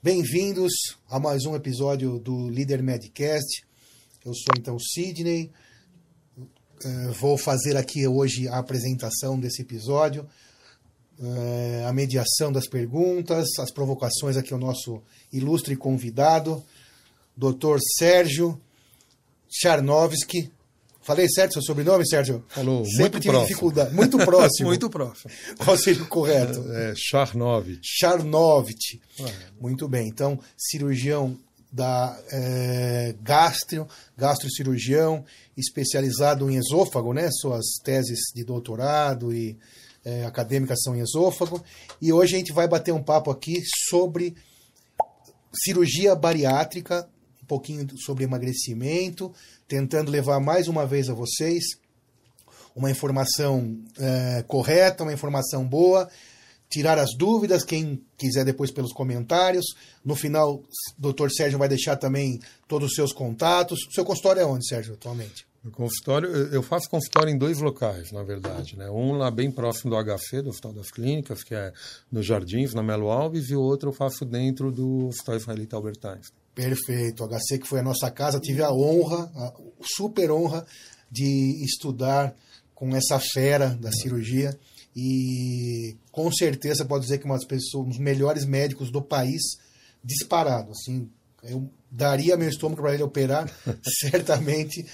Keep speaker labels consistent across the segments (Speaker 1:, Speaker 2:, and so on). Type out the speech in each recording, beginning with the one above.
Speaker 1: Bem-vindos a mais um episódio do Líder Medcast. Eu sou então Sidney. Uh, vou fazer aqui hoje a apresentação desse episódio, uh, a mediação das perguntas, as provocações aqui ao nosso ilustre convidado, Dr. Sérgio Charnovski. Falei certo seu sobrenome, Sérgio?
Speaker 2: Falou,
Speaker 1: Sempre
Speaker 2: muito
Speaker 1: tive
Speaker 2: próximo.
Speaker 1: dificuldade. Muito próximo.
Speaker 2: muito próximo.
Speaker 1: Qual seria o correto?
Speaker 2: É, Charnovich.
Speaker 1: Charnovich. Muito bem. Então, cirurgião da é, gastro, gastrocirurgião, especializado em esôfago, né? Suas teses de doutorado e é, acadêmicas são em esôfago. E hoje a gente vai bater um papo aqui sobre cirurgia bariátrica, pouquinho sobre emagrecimento, tentando levar mais uma vez a vocês uma informação é, correta, uma informação boa, tirar as dúvidas, quem quiser depois pelos comentários. No final, o doutor Sérgio vai deixar também todos os seus contatos. O seu consultório é onde, Sérgio, atualmente?
Speaker 2: O consultório, eu faço consultório em dois locais, na verdade. Né? Um lá bem próximo do HC, do Hospital das Clínicas, que é nos Jardins, na Melo Alves, e o outro eu faço dentro do Hospital Israelita Albert Einstein.
Speaker 1: Perfeito. HC que foi a nossa casa, tive a honra, a super honra de estudar com essa fera da cirurgia e com certeza pode dizer que umas pessoas, um dos melhores médicos do país disparado, assim, eu daria meu estômago para ele operar, certamente.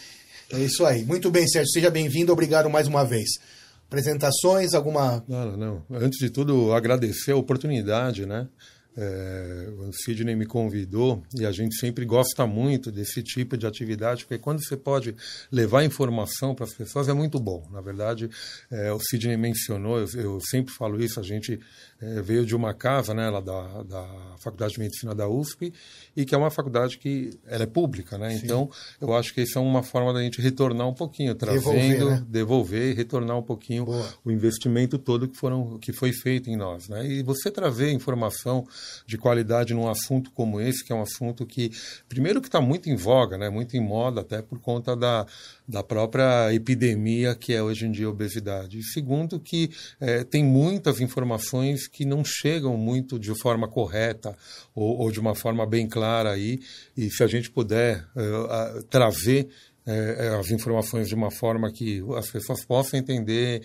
Speaker 1: É isso aí. Muito bem, Sérgio, seja bem-vindo, obrigado mais uma vez. Apresentações, alguma
Speaker 2: Não, não. Antes de tudo, agradecer a oportunidade, né? É, o Sidney me convidou e a gente sempre gosta muito desse tipo de atividade, porque quando você pode levar informação para as pessoas é muito bom. Na verdade, é, o Sidney mencionou, eu, eu, sempre falo isso, a gente é, veio de uma casa, né, lá da, da Faculdade de Medicina da USP, e que é uma faculdade que ela é pública, né?
Speaker 1: Sim.
Speaker 2: Então, eu acho que isso é uma forma da gente retornar um pouquinho, trazendo,
Speaker 1: Devolver, né?
Speaker 2: devolver e retornar um pouquinho
Speaker 1: Boa.
Speaker 2: o investimento todo que, foram, que foi feito em nós. Né? E você trazer informação de qualidade num assunto como esse, que é um assunto que, primeiro, que está muito em voga, né? muito em moda, até por conta da, da própria epidemia que é hoje em dia a obesidade. E segundo, que é, tem muitas informações que não chegam muito de forma correta ou, ou de uma forma bem clara aí, e se a gente puder uh, uh, trazer é, as informações de uma forma que as pessoas possam entender,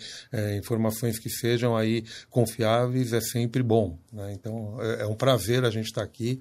Speaker 2: informações que sejam aí confiáveis é sempre bom. Né? Então é, é, um prazer a gente estar aqui.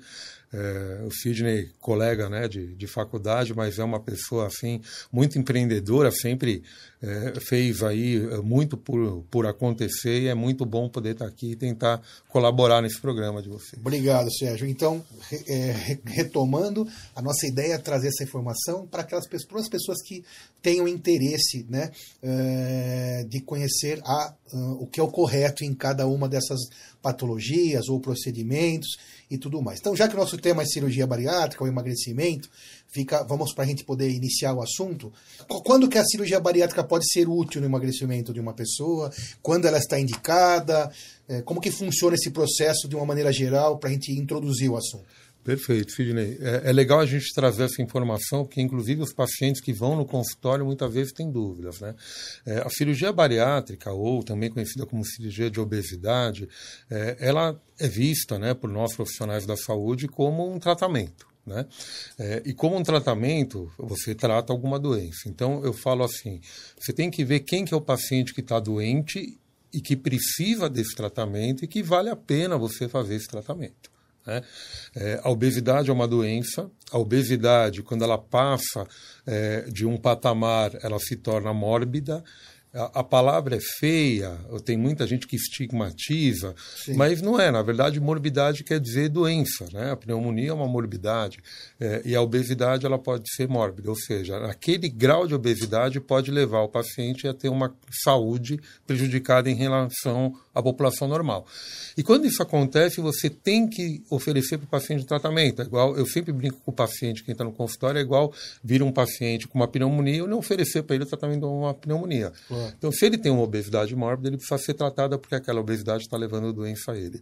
Speaker 2: É, o Sidney, colega né, de, de faculdade, mas é uma pessoa assim muito empreendedora, sempre é, fez aí muito por, por acontecer e é muito bom poder estar aqui e tentar colaborar nesse programa de você.
Speaker 1: Obrigado, Sérgio. Então, é, retomando, a nossa ideia é trazer essa informação para aquelas pessoas, as pessoas que tenham interesse né, é, de conhecer a, o que é o correto em cada uma dessas patologias ou procedimentos e tudo mais. Então, já que o nosso tema é cirurgia bariátrica ou emagrecimento, fica, vamos para a gente poder iniciar o assunto. Quando que a cirurgia bariátrica pode ser útil no emagrecimento de uma pessoa? Quando ela está indicada? Como que funciona esse processo de uma maneira geral para a gente introduzir o assunto?
Speaker 2: Perfeito, Sidney. É, é, legal a gente trazer essa informação, porque inclusive os pacientes que vão no consultório muitas vezes têm dúvidas. Né? É, a cirurgia bariátrica, ou também conhecida como cirurgia de obesidade, é, ela é vista né, por nós profissionais da saúde como um tratamento. Né? É, e como um tratamento, você trata alguma doença. Então, eu falo assim: você tem que ver quem que é o paciente que está doente e que precisa desse tratamento e que vale a pena você fazer esse tratamento. Né? É, a obesidade é uma doença. A obesidade, quando ela passa é, de um patamar, ela se torna mórbida. A, a, palavra é feia, tem muita gente que estigmatiza, Sim. mas não é. Na verdade, morbidade quer dizer doença. Né? A pneumonia é uma morbidade é, e a obesidade ela pode ser mórbida, ou seja, aquele grau de obesidade pode levar o paciente a ter uma saúde prejudicada em relação à população normal. E quando isso acontece, você tem que oferecer para o paciente tratamento. É igual, eu sempre brinco com o paciente que entra no consultório, é igual vir um paciente com uma pneumonia, eu não oferecer para ele o tratamento de uma pneumonia. Então, se ele tem uma obesidade mórbida, ele precisa ser tratada porque aquela obesidade está levando doença a ele.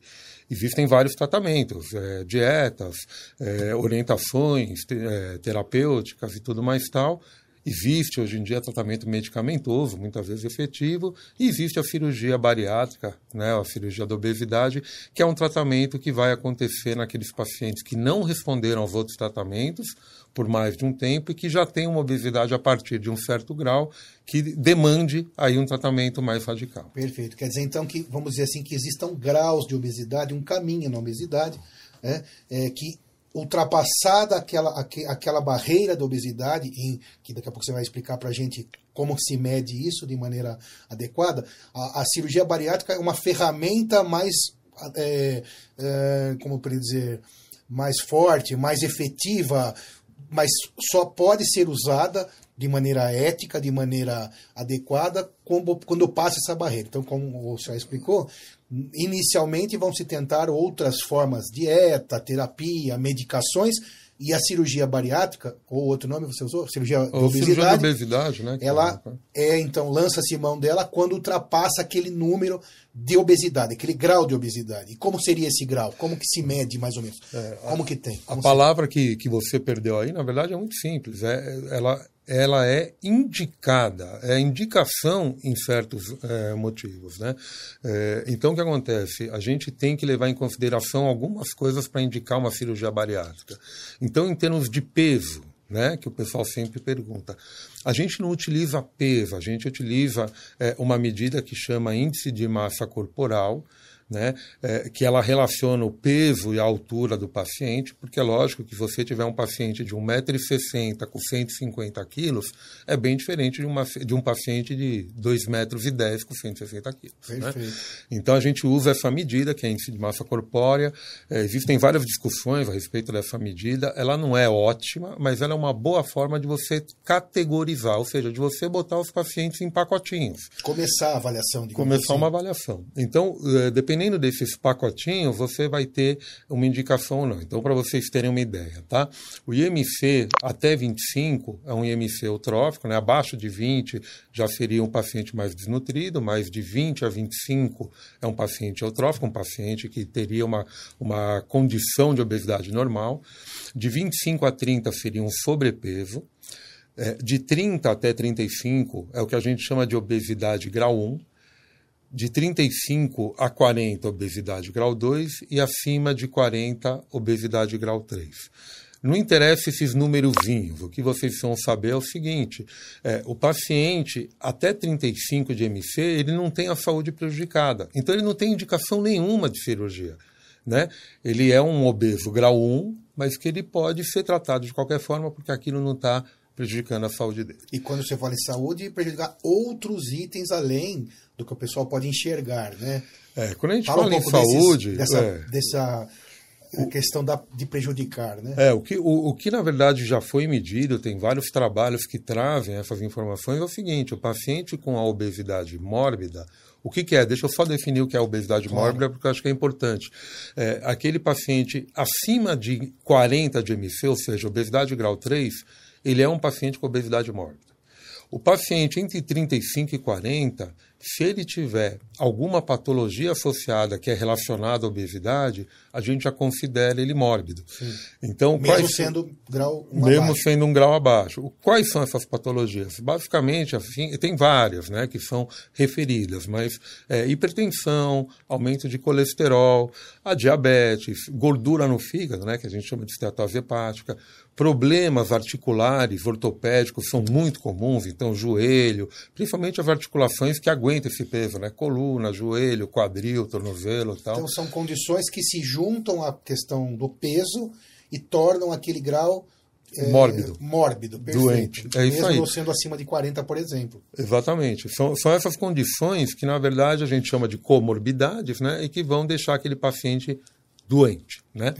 Speaker 2: Existem vários tratamentos, é, dietas, é, orientações te, é, terapêuticas e tudo mais tal. Existe hoje em dia tratamento medicamentoso, muitas vezes efetivo, e existe a cirurgia bariátrica, né, a cirurgia da obesidade, que é um tratamento que vai acontecer naqueles pacientes que não responderam aos outros tratamentos por mais de um tempo e que já têm uma obesidade a partir de um certo grau que demande aí um tratamento mais radical.
Speaker 1: Perfeito. Quer dizer então que, vamos dizer assim, que existam graus de obesidade, um caminho na obesidade, né, é, que ultrapassada aquela, aquela barreira da obesidade, em, que daqui a pouco você vai explicar para a gente como se mede isso de maneira adequada, a, a cirurgia bariátrica é uma ferramenta mais, é, é, como eu dizer, mais forte, mais efetiva, mas só pode ser usada de maneira ética, de maneira adequada, quando, quando passa essa barreira. Então, como o senhor explicou, inicialmente vão se tentar outras formas, dieta, terapia, medicações, e a cirurgia bariátrica, ou outro nome você usou? Cirurgia de obesidade. Cirurgia de
Speaker 2: obesidade, né?
Speaker 1: Ela é, então, lança-se mão dela quando ultrapassa aquele número de obesidade, aquele grau de obesidade. E como seria esse grau? Como que se mede, mais ou menos? É, como a, que tem?
Speaker 2: Como a palavra que, que você perdeu aí, na verdade, é muito simples. É, ela ela é indicada, é indicação em certos é, motivos. Né? É, então, o que acontece? A gente tem que levar em consideração algumas coisas para indicar uma cirurgia bariátrica. Então, em termos de peso, né, que o pessoal sempre pergunta, a gente não utiliza peso, a gente utiliza é, uma medida que chama índice de massa corporal, né, é, que ela relaciona o peso e a altura do paciente, porque é lógico que você tiver um paciente de 1,60m com 150 quilos, é bem diferente de, uma, de um paciente de 2,10m com 160 quilos. Né? Então a gente usa essa medida, que é índice de massa corpórea. É, existem várias discussões a respeito dessa medida. Ela não é ótima, mas ela é uma boa forma de você categorizar, ou seja, de você botar os pacientes em pacotinhos.
Speaker 1: Começar a avaliação.
Speaker 2: Começar assim. uma avaliação. Então, é, dependendo dependendo desses pacotinhos, você vai ter uma indicação ou não. Então, para vocês terem uma ideia, tá? O IMC até 25 é um IMC eutrófico, né? Abaixo de 20 já seria um paciente mais desnutrido, mais de 20 a 25 é um paciente eutrófico, um paciente que teria uma, uma condição de obesidade normal. De 25 a 30 seria um sobrepeso. É, de 30 até 35 é o que a gente chama de obesidade grau 1 de 35 a 40, obesidade grau 2, e acima de 40, obesidade grau 3. Não interessa esses númerozinhos, o que vocês precisam saber é o seguinte: é, o paciente até 35 de MC ele não tem a saúde prejudicada, então ele não tem indicação nenhuma de cirurgia. Né? Ele é um obeso grau 1, mas que ele pode ser tratado de qualquer forma, porque aquilo não está prejudicando a saúde dele.
Speaker 1: E quando você fala em saúde, prejudicar outros itens além do que o pessoal pode enxergar, né?
Speaker 2: É, quando a gente fala, fala um em saúde...
Speaker 1: Desses, dessa, é, dessa questão da, de prejudicar, né?
Speaker 2: É, o que, o, o que na verdade já foi medido, tem vários trabalhos que trazem essas informações, é o seguinte, o paciente com a obesidade mórbida, o que, que, é? Deixa eu só definir o que é a obesidade claro. mórbida, porque eu acho que é importante. É, aquele paciente acima de 40 de MC, ou seja, obesidade grau 3, ele é um paciente com obesidade mórbida. O paciente entre 35 e 40, se ele tiver alguma patologia associada que é relacionada à obesidade, a gente já considera ele mórbido. Sim.
Speaker 1: Então, mesmo quais, sendo grau
Speaker 2: um mesmo abaixo. sendo um grau abaixo. Quais são essas patologias? Basicamente, assim, tem várias, né, que são referidas, mas é, hipertensão, aumento de colesterol, a diabetes, gordura no fígado, né, que a gente chama de esteatose hepática, Problemas articulares, ortopédicos são muito comuns, então joelho, principalmente as articulações que aguentam esse peso, né? Coluna, joelho, quadril, tornozelo e tal.
Speaker 1: Então são condições que se juntam à questão do peso e tornam aquele grau
Speaker 2: é, mórbido.
Speaker 1: Mórbido, perfeito.
Speaker 2: Doente. É isso
Speaker 1: Mesmo aí. sendo acima de 40, por exemplo.
Speaker 2: Exatamente. São, são essas condições que, na verdade, a gente chama de comorbidades, né? E que vão deixar aquele paciente doente. Né?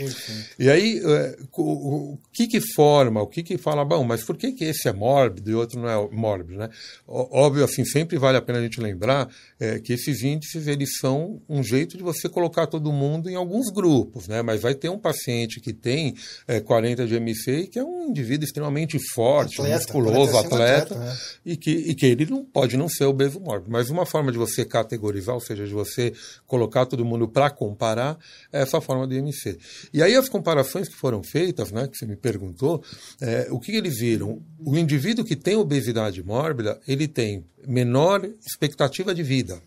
Speaker 2: E aí, é, o, que que forma, o que que fala, bom, mas por que que esse é mórbido e outro não é mórbido, né? Óbvio, assim, sempre vale a pena a gente lembrar é, que esses índices, eles são um jeito de você colocar todo mundo em alguns grupos, né? Mas vai ter um paciente que tem é, 40 de MC e que é um indivíduo extremamente forte, atleta, musculoso, atleta, atleta né? e, que, e que ele não pode não ser obeso mórbido. Mas uma forma de você categorizar, ou seja, de você colocar todo mundo para comparar, é essa forma de MC. E aí as comparações que foram feitas, né, que você me perguntou, é, o que eles viram? O indivíduo que tem obesidade mórbida, ele tem menor expectativa de vida.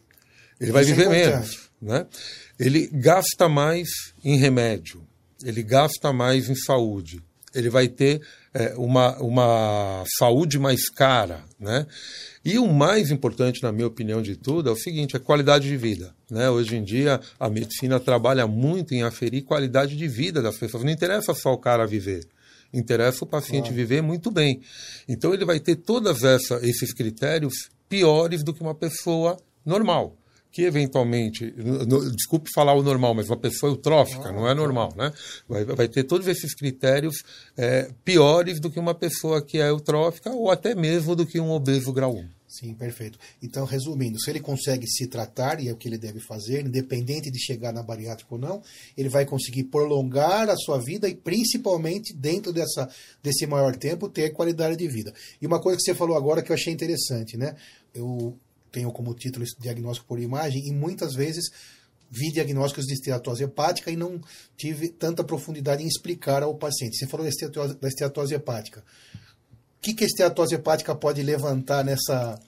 Speaker 2: Ele vai Isso é viver é menos. Né? Ele gasta mais em remédio, ele gasta mais em saúde, ele vai ter é, uma, uma saúde mais cara, né? E o mais importante, na minha opinião, de tudo é o seguinte: a qualidade de vida. Né? Hoje em dia, a medicina trabalha muito em aferir qualidade de vida das pessoas. Não interessa só o cara viver, interessa o paciente claro. viver muito bem. Então, ele vai ter todos esses critérios piores do que uma pessoa normal que eventualmente, no, desculpe falar o normal, mas uma pessoa eutrófica, ah, não é normal, né? Vai, vai ter todos esses critérios é, piores do que uma pessoa que é eutrófica ou até mesmo do que um obeso grau 1.
Speaker 1: Sim, perfeito. Então, resumindo, se ele consegue se tratar, e é o que ele deve fazer, independente de chegar na bariátrica ou não, ele vai conseguir prolongar a sua vida e, principalmente, dentro dessa, desse maior tempo, ter qualidade de vida. E uma coisa que você falou agora que eu achei interessante, né? Eu tenho como título diagnóstico por imagem, e muitas vezes vi diagnósticos de esteatose hepática e não tive tanta profundidade em explicar ao paciente. Você falou da esteatose, da esteatose hepática. O que, que a esteatose hepática pode levantar nessa,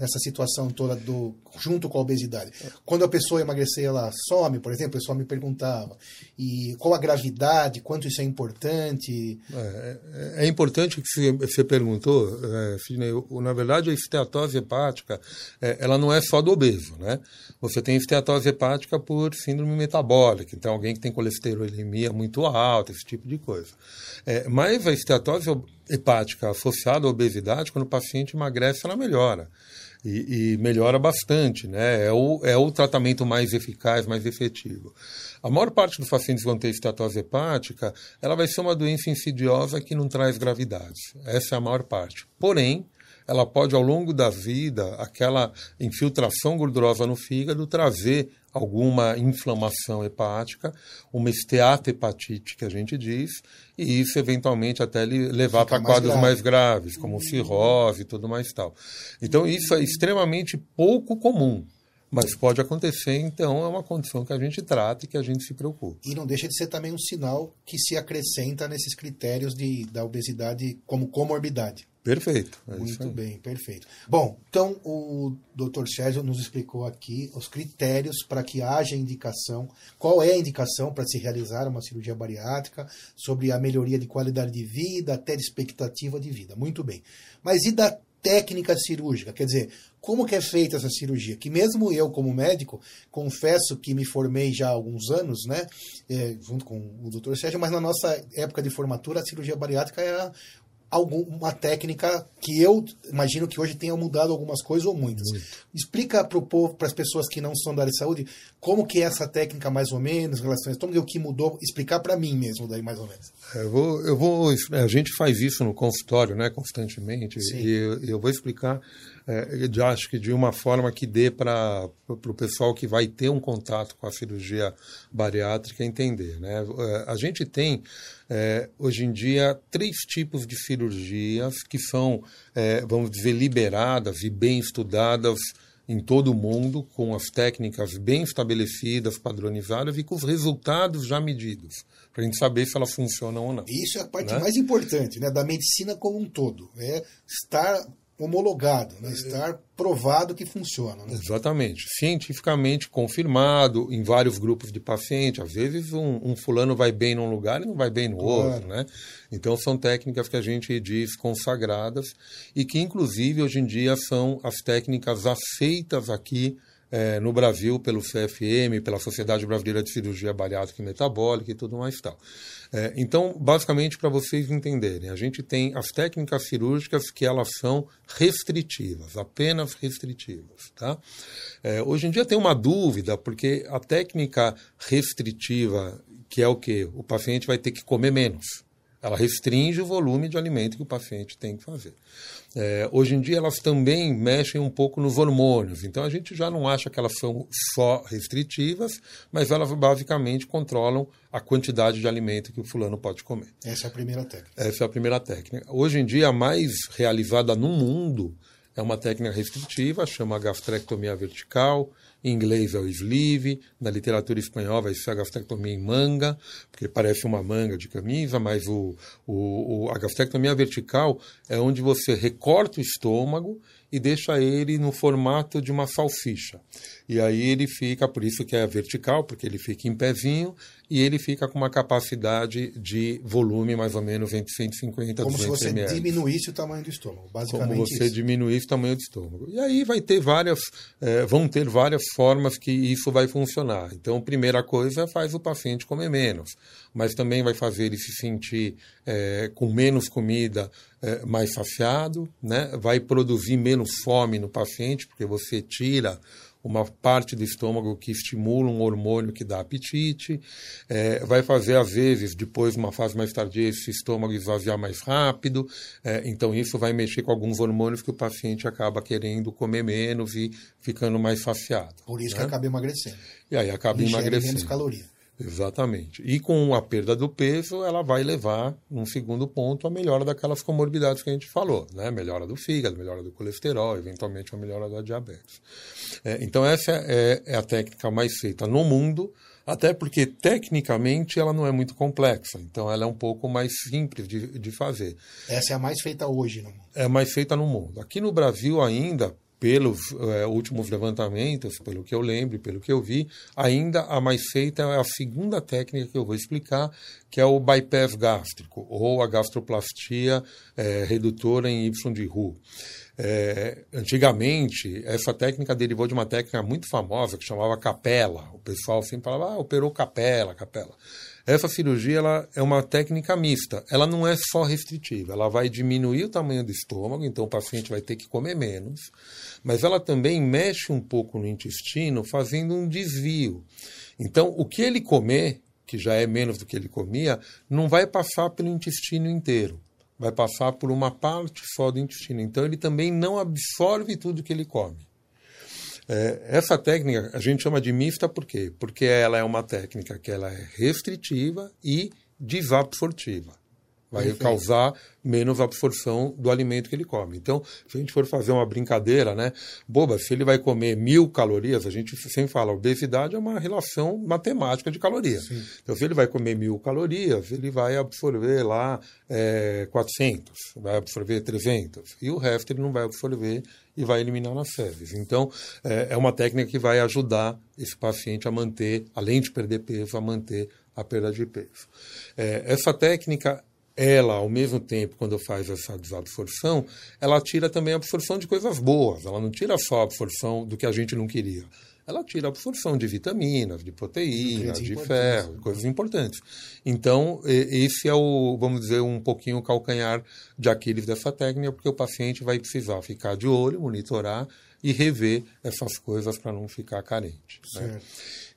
Speaker 1: nessa situação toda do junto com a obesidade. Quando a pessoa emagrecer, ela some, por exemplo, o pessoal me perguntava. E qual a gravidade, quanto isso é importante?
Speaker 2: É, é, é importante que você perguntou, é, na verdade a esteatose hepática, é, ela não é só do obeso, né? Você tem esteatose hepática por síndrome metabólica, então alguém que tem colesterolemia muito alta, esse tipo de coisa. É, mas a esteatose hepática associada à obesidade, quando o paciente emagrece, ela melhora e, e, melhora bastante, né? É o, é o tratamento mais eficaz, mais efetivo. A maior parte dos pacientes que vão ter estatose hepática, ela vai ser uma doença insidiosa que não traz gravidade. Essa é a maior parte. Porém, ela pode, ao longo da vida, aquela infiltração gordurosa no fígado, trazer alguma inflamação hepática, uma esteatohepatite, que a gente diz, e isso eventualmente até levar para quadros grave. mais graves, como uhum. cirrose e tudo mais tal. Então, isso é extremamente pouco comum. Mas pode acontecer, então é uma condição que a gente trata e que a gente se preocupa.
Speaker 1: E não deixa de ser também um sinal que se acrescenta nesses critérios de, da obesidade como comorbidade.
Speaker 2: Perfeito.
Speaker 1: É Muito bem, perfeito. Bom, então o Dr. Sérgio nos explicou aqui os critérios para que haja indicação, qual é a indicação para se realizar uma cirurgia bariátrica, sobre a melhoria de qualidade de vida, até de expectativa de vida. Muito bem. Mas e da técnica cirúrgica? Quer dizer, como que é feita essa cirurgia? Que mesmo eu, como médico, confesso que me formei já há alguns anos, né, é, junto com o Dr. Sérgio, mas na nossa época de formatura, a cirurgia bariátrica era alguma técnica que eu imagino que hoje tenha mudado algumas coisas ou muitas. Muito. Explica para o povo, para as pessoas que não são da área de saúde, como que é essa técnica mais ou menos, relações, como o que mudou, explicar para mim mesmo daí mais ou menos.
Speaker 2: É, eu vou, eu vou, a gente faz isso no consultório, né, constantemente, Sim. e eu, eu vou explicar é, eu acho que de uma forma que dê para o pessoal que vai ter um contato com a cirurgia bariátrica entender. Né? É, a gente tem, é, hoje em dia, três tipos de cirurgias que são, é, vamos dizer, liberadas e bem estudadas em todo o mundo, com as técnicas bem estabelecidas, padronizadas e com os resultados já medidos, para a gente saber se elas funcionam ou não.
Speaker 1: Isso é a parte né? mais importante né, da medicina como um todo, é estar homologado, né? estar provado que funciona. Né?
Speaker 2: Exatamente. Cientificamente confirmado em vários grupos de pacientes. Às vezes um, um, fulano vai bem num lugar e não vai bem no claro. outro. Né? Então são técnicas que a gente diz consagradas e que inclusive hoje em dia são as técnicas aceitas aqui é, no Brasil pelo CFM, pela Sociedade Brasileira de Cirurgia Bariátrica e Metabólica e tudo mais tal. É, então, basicamente, para vocês entenderem, a gente tem as técnicas cirúrgicas que elas são restritivas, apenas restritivas. Tá? É, hoje em dia tem uma dúvida, porque a técnica restritiva, que é o que? O paciente vai ter que comer menos. Ela restringe o volume de alimento que o paciente tem que fazer. É, hoje em dia elas também mexem um pouco nos hormônios, então a gente já não acha que elas são só restritivas, mas elas basicamente controlam a quantidade de alimento que o fulano pode comer.
Speaker 1: Essa é a primeira técnica.
Speaker 2: Essa é a primeira técnica. Hoje em dia a mais realizada no mundo é uma técnica restritiva, chama gastrectomia vertical, em inglês é o sleeve, na literatura espanhola vai ser a gastrectomia em manga, porque parece uma manga de camisa, mas o, o, o, a gastrectomia vertical é onde você recorta o estômago e deixa ele no formato de uma salsicha. E aí ele fica, por isso que é vertical, porque ele fica em pezinho e ele fica com uma capacidade de volume mais ou menos entre 150 e 200
Speaker 1: ml. Como se você diminuísse o tamanho do estômago, basicamente
Speaker 2: Como você
Speaker 1: isso.
Speaker 2: diminuísse o tamanho do estômago. E aí vai ter várias, eh, vão ter várias formas que isso vai funcionar. Então, a primeira coisa faz o paciente comer menos, mas também vai fazer ele se sentir eh, com menos comida, eh, mais saciado, né? vai produzir menos fome no paciente, porque você tira uma parte do estômago que estimula um hormônio que dá apetite, é, vai fazer, às vezes, depois, uma fase mais tardia, esse estômago esvaziar mais rápido, é, então isso vai mexer com alguns hormônios que o paciente acaba querendo comer menos e ficando mais saciado.
Speaker 1: Por isso
Speaker 2: né?
Speaker 1: que acaba emagrecendo.
Speaker 2: E aí acaba
Speaker 1: Ingere
Speaker 2: emagrecendo.
Speaker 1: menos caloria.
Speaker 2: Exatamente. E com a perda do peso, ela vai levar, num segundo ponto, a melhora daquelas comorbidades que a gente falou, né? Melhora do fígado, melhora do colesterol, eventualmente a melhora da diabetes. É, então, essa é, é, a técnica mais feita no mundo, até porque, tecnicamente, ela não é muito complexa. Então, ela é um pouco mais simples de, de fazer.
Speaker 1: Essa é a mais feita hoje no mundo.
Speaker 2: É mais feita no mundo. Aqui no Brasil, ainda, pelos é, últimos levantamentos, pelo que eu lembro, pelo que eu vi, ainda a mais feita é a segunda técnica que eu vou explicar, que é o bypass gástrico, ou a gastroplastia é, redutora em Y de Roux. É, antigamente, essa técnica derivou de uma técnica muito famosa que chamava capela. O pessoal sempre falava, ah, operou capela, capela. Essa cirurgia ela é uma técnica mista. Ela não é só restritiva. Ela vai diminuir o tamanho do estômago, então o paciente vai ter que comer menos. Mas ela também mexe um pouco no intestino, fazendo um desvio. Então, o que ele comer, que já é menos do que ele comia, não vai passar pelo intestino inteiro. Vai passar por uma parte só do intestino. Então, ele também não absorve tudo que ele come. É, essa técnica a gente chama de mista por quê? Porque ela é uma técnica que ela é restritiva e desabsortiva. Vai Perfeito. causar menos absorção do alimento que ele come. Então, se a gente for fazer uma brincadeira, né? Boba, se ele vai comer mil calorias, a gente sempre fala, obesidade é uma relação matemática de calorias. Sim. Então, se ele vai comer mil calorias, ele vai absorver lá é, 400, vai absorver 300. E o resto ele não vai absorver e vai eliminar nas fezes. Então, é, é uma técnica que vai ajudar esse paciente a manter, além de perder peso, a manter a perda de peso. É, essa técnica ela, ao mesmo tempo, quando faz essa desabsorção, ela tira também a absorção de coisas boas. Ela não tira só a absorção do que a gente não queria. Ela tira a absorção de vitaminas, de proteínas, de ferro, coisas importantes. Então, esse é o, vamos dizer, um pouquinho o calcanhar de Aquiles dessa técnica, porque o paciente vai precisar ficar de olho, monitorar e rever essas coisas para não ficar carente. Né?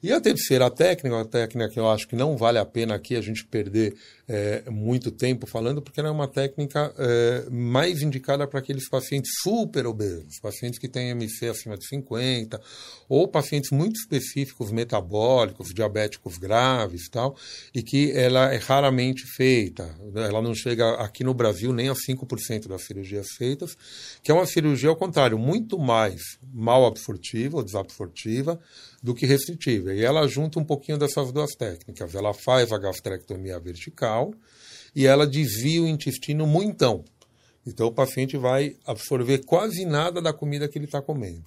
Speaker 2: E a terceira técnica, uma técnica que eu acho que não vale a pena aqui a gente perder é, muito tempo falando, porque ela é uma técnica é, mais indicada para aqueles pacientes super obesos, pacientes que têm MC acima de 50, ou pacientes muito específicos, metabólicos, diabéticos graves tal, e que ela é raramente feita. Ela não chega aqui no Brasil nem a 5% das cirurgias feitas, que é uma cirurgia, ao contrário, muito mais mal absortiva ou desabsortiva do que restritiva. E ela junta um pouquinho dessas duas técnicas. Ela faz a gastrectomia vertical e ela desvia o intestino muitão. Então o paciente vai absorver quase nada da comida que ele está comendo.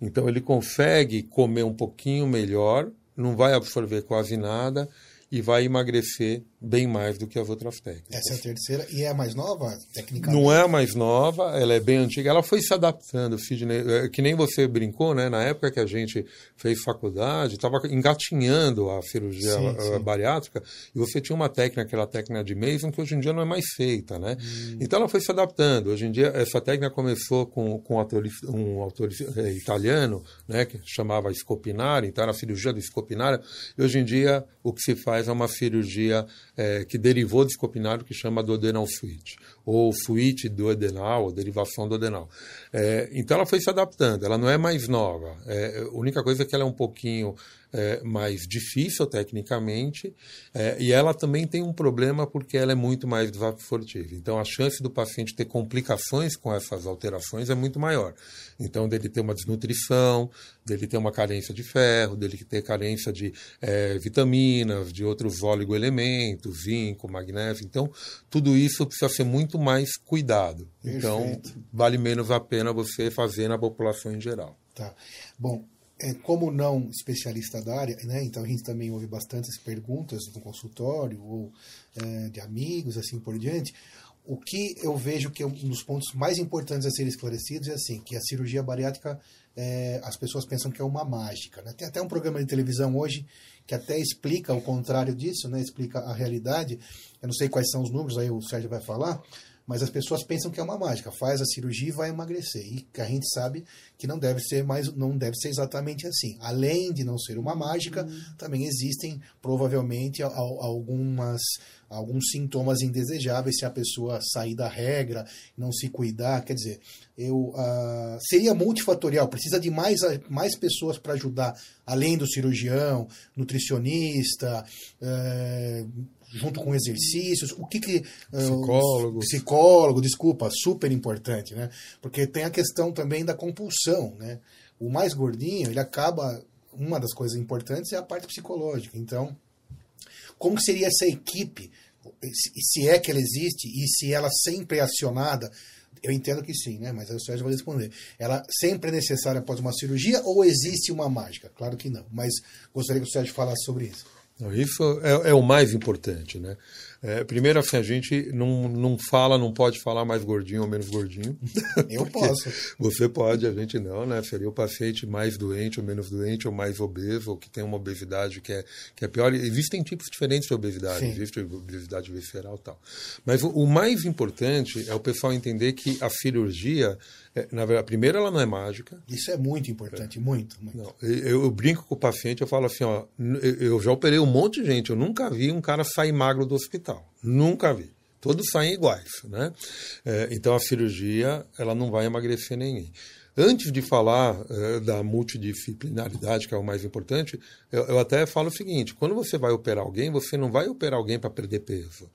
Speaker 2: Então ele consegue comer um pouquinho melhor, não vai absorver quase nada e vai emagrecer bem mais do que as outras técnicas.
Speaker 1: Essa é a terceira e é a mais nova, tecnicamente?
Speaker 2: Não é a mais nova, ela é bem antiga. Ela foi se adaptando, Sidney, é, que nem você brincou, né? Na época que a gente fez faculdade, estava engatinhando a cirurgia sim, sim. bariátrica e você tinha uma técnica, aquela técnica de Mason, que hoje em dia não é mais feita, né? Hum. Então ela foi se adaptando. Hoje em dia essa técnica começou com, com um autor, um autor é, italiano, né? Que chamava Scopinari, então era a cirurgia do Scopinari. E hoje em dia o que se faz é uma cirurgia é, que derivou do escopinário que chama duodenal switch. ou suíte do adenal, ou derivação do adenal. É, então ela foi se adaptando, ela não é mais nova. É, a única coisa é que ela é um pouquinho é, mais difícil tecnicamente, é, e ela também tem um problema porque ela é muito mais desafortiva. Então, a chance do paciente ter complicações com essas alterações é muito maior. Então, dele ter uma desnutrição, dele ter uma carência de ferro, dele ter carência de é, vitaminas, de outros oligoelementos, zinco, magnésio. Então, tudo isso precisa ser muito mais cuidado. Então, Perfeito. Então, vale menos a pena você fazer na população em geral.
Speaker 1: Tá. Bom, é, como não especialista da área, né, então a gente também ouve bastantes perguntas no consultório ou é, de amigos, assim por diante. O que eu vejo que é um dos pontos mais importantes a ser esclarecidos é assim, que a cirurgia bariátrica, é, as pessoas pensam que é uma mágica. Né? Tem até um programa de televisão hoje que até explica o contrário disso, né? explica a realidade. Eu não sei quais são os números, aí o Sérgio vai falar, mas as pessoas pensam que é uma mágica, faz a cirurgia e vai emagrecer. E a gente sabe que não deve ser mais, não deve ser exatamente assim. Além de não ser uma mágica, uhum. também existem provavelmente algumas alguns sintomas indesejáveis se a pessoa sair da regra, não se cuidar, quer dizer, eu uh, seria multifatorial, precisa de mais, mais pessoas para ajudar, além do cirurgião, nutricionista, uh, junto com exercícios, o que que...
Speaker 2: Eh, psicólogo.
Speaker 1: psicólogo, desculpa, super importante, né? Porque tem a questão também da compulsão, né? O mais gordinho, ele acaba... Uma das coisas importantes é a parte psicológica. Então, como seria essa equipe, se é que ela existe e se ela sempre é acionada eu entendo que sim, né? Mas o Sérgio vai responder. Ela sempre é necessária após uma cirurgia ou existe uma mágica? Claro que não. Mas gostaria que o Sérgio falasse sobre isso.
Speaker 2: Isso é, é o mais importante, né? É, primeiro, assim, a gente não, não fala, não pode falar mais gordinho ou menos gordinho.
Speaker 1: Eu posso.
Speaker 2: Você pode, a gente não, né? Seria o paciente mais doente ou menos doente, ou mais obeso, ou que tem uma obesidade que é, que é pior. Existem tipos diferentes de obesidade, Sim. existe obesidade visceral e tal. Mas o, o mais importante é o pessoal entender que a cirurgia é, na verdade, primeiro, ela não é mágica.
Speaker 1: Isso é muito importante, é. muito. muito.
Speaker 2: Não, eu, eu, brinco com o paciente, eu falo assim, ó, eu já operei um monte de gente, eu nunca vi um cara sair magro do hospital. Nunca vi. Todos saem iguais, né? É, então a cirurgia, ela não vai emagrecer ninguém. Antes de falar é, da multidisciplinaridade, que é o mais importante, eu, eu até falo o seguinte: quando você vai operar alguém, você não vai operar alguém para perder peso.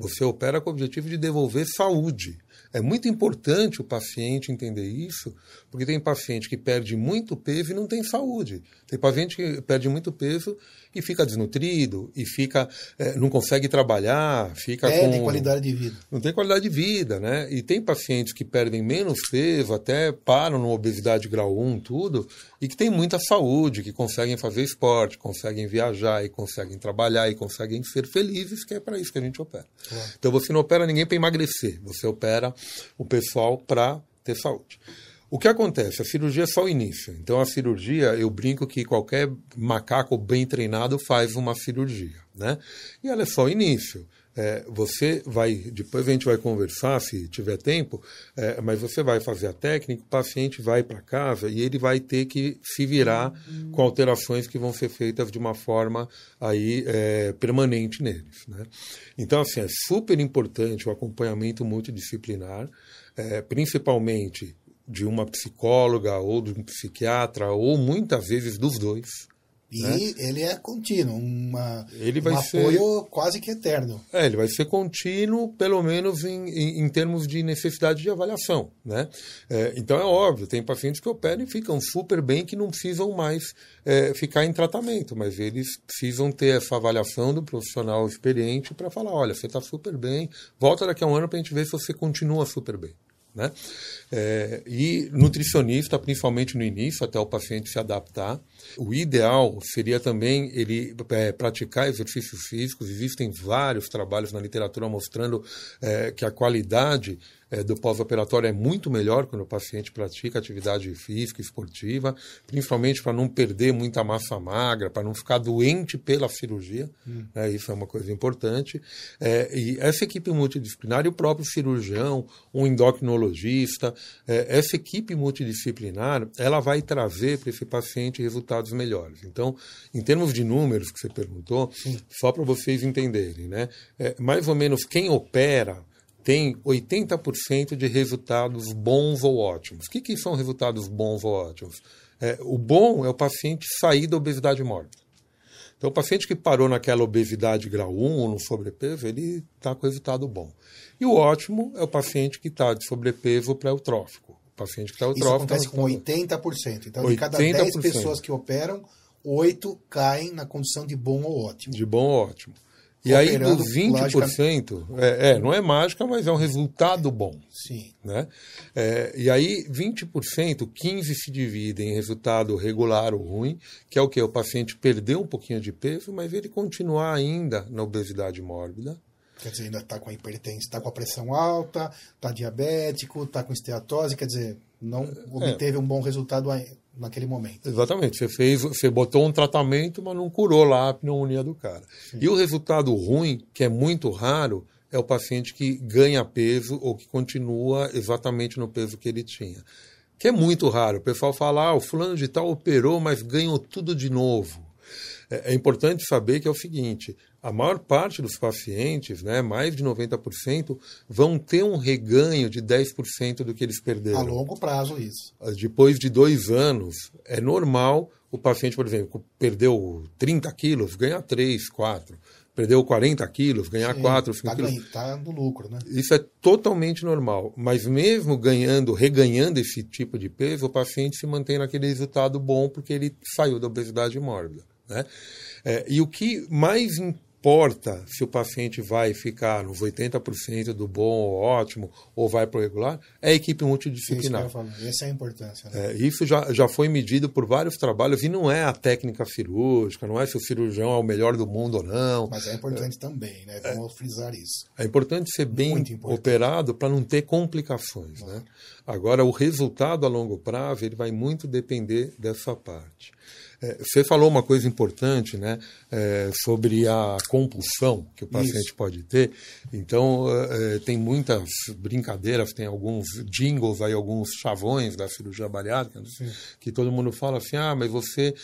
Speaker 2: Você opera com o objetivo de devolver saúde. É muito importante o paciente entender isso, porque tem paciente que perde muito peso e não tem saúde. Tem paciente que perde muito peso e fica desnutrido, e fica é, não consegue trabalhar, fica
Speaker 1: é,
Speaker 2: com...
Speaker 1: tem qualidade de vida.
Speaker 2: Não tem qualidade de vida, né? E tem pacientes que perdem menos peso, até param numa obesidade grau 1, tudo, e que têm muita saúde, que conseguem fazer esporte, conseguem viajar, e conseguem trabalhar, e conseguem ser felizes, que é para isso que a gente opera. Então você não opera ninguém para emagrecer, você opera o pessoal para ter saúde. O que acontece? A cirurgia é só o início. Então, a cirurgia, eu brinco que qualquer macaco bem treinado faz uma cirurgia, né? E ela é só o início. É, você vai, depois a gente vai conversar se tiver tempo, é, mas você vai fazer a técnica, o paciente vai para casa e ele vai ter que se virar uhum. com alterações que vão ser feitas de uma forma aí é, permanente neles. Né? Então, assim, é super importante o acompanhamento multidisciplinar, é, principalmente de uma psicóloga ou de um psiquiatra, ou muitas vezes dos dois.
Speaker 1: E né? ele é contínuo, uma, ele vai um ser, apoio quase que eterno.
Speaker 2: É, ele vai ser contínuo, pelo menos em, em, em termos de necessidade de avaliação. Né? É, então é óbvio, tem pacientes que operam e ficam super bem, que não precisam mais é, ficar em tratamento, mas eles precisam ter essa avaliação do profissional experiente para falar: olha, você está super bem, volta daqui a um ano para a gente ver se você continua super bem. Né? É, e nutricionista, principalmente no início, até o paciente se adaptar. O ideal seria também ele é, praticar exercícios físicos. Existem vários trabalhos na literatura mostrando é, que a qualidade é, do pós-operatório é muito melhor quando o paciente pratica atividade física, esportiva, principalmente para não perder muita massa magra, para não ficar doente pela cirurgia. Hum. Né, isso é uma coisa importante. É, e essa equipe multidisciplinar, e o próprio cirurgião, um endocrinologista, é, essa equipe multidisciplinar, ela vai trazer para esse paciente resultados melhores. Então, em termos de números que você perguntou, Sim. só para vocês entenderem, né? É, mais ou menos quem opera tem 80% de resultados bons ou ótimos. O que, que são resultados bons ou ótimos? É, o bom é o paciente sair da obesidade mórbida. Então, o paciente que parou naquela obesidade grau 1 ou no sobrepeso, ele está com resultado bom. E o ótimo é o paciente que está de sobrepeso pré-eutrófico. O paciente que está eutrófico...
Speaker 1: Isso acontece com 80%. Então, 80%. de cada 10 pessoas que operam, 8 caem na condição de bom ou ótimo.
Speaker 2: De bom ou ótimo. E aí, dos 20%, é, é, não é mágica, mas é um resultado bom.
Speaker 1: Sim.
Speaker 2: Né? É, e aí, 20%, 15% se divide em resultado regular ou ruim, que é o que? O paciente perdeu um pouquinho de peso, mas ele continuar ainda na obesidade mórbida.
Speaker 1: Quer dizer, ainda está com a hipertensão, está com a pressão alta, está diabético, está com esteatose, quer dizer, não é. obteve é. um bom resultado naquele momento.
Speaker 2: Exatamente. Você fez, você botou um tratamento, mas não curou lá a pneumonia do cara. Sim. E o resultado ruim, que é muito raro, é o paciente que ganha peso ou que continua exatamente no peso que ele tinha. Que é muito raro. O pessoal fala, ah, o fulano de tal operou, mas ganhou tudo de novo. É, é importante saber que é o seguinte: a maior parte dos pacientes, né, mais de 90%, vão ter um reganho de 10% do que eles perderam. A
Speaker 1: longo prazo, isso.
Speaker 2: Depois de dois anos, é normal o paciente, por exemplo, perdeu 30 quilos, ganhar 3, 4. Perdeu 40 quilos, ganhar Sim, 4, 5
Speaker 1: tá quilos. Está no lucro, né?
Speaker 2: Isso é totalmente normal. Mas mesmo ganhando, reganhando esse tipo de peso, o paciente se mantém naquele resultado bom porque ele saiu da obesidade mórbida. Né? É, e o que mais importa se o paciente vai ficar nos 80% do bom ou ótimo ou vai para o regular é a equipe multidisciplinar.
Speaker 1: Isso Essa é a importância.
Speaker 2: Né? É, isso já, já foi medido por vários trabalhos e não é a técnica cirúrgica, não é se o cirurgião é o melhor do mundo ou não.
Speaker 1: Mas é importante é, também, né? Vamos é, frisar isso.
Speaker 2: É importante ser bem importante. operado para não ter complicações. Né? Agora, o resultado a longo prazo ele vai muito depender dessa parte. É, você falou uma coisa importante, né, é, sobre a compulsão que o paciente Isso. pode ter. Então, é, tem muitas brincadeiras, tem alguns jingles aí, alguns chavões da cirurgia bariátrica, né, que todo mundo fala assim: ah, mas você.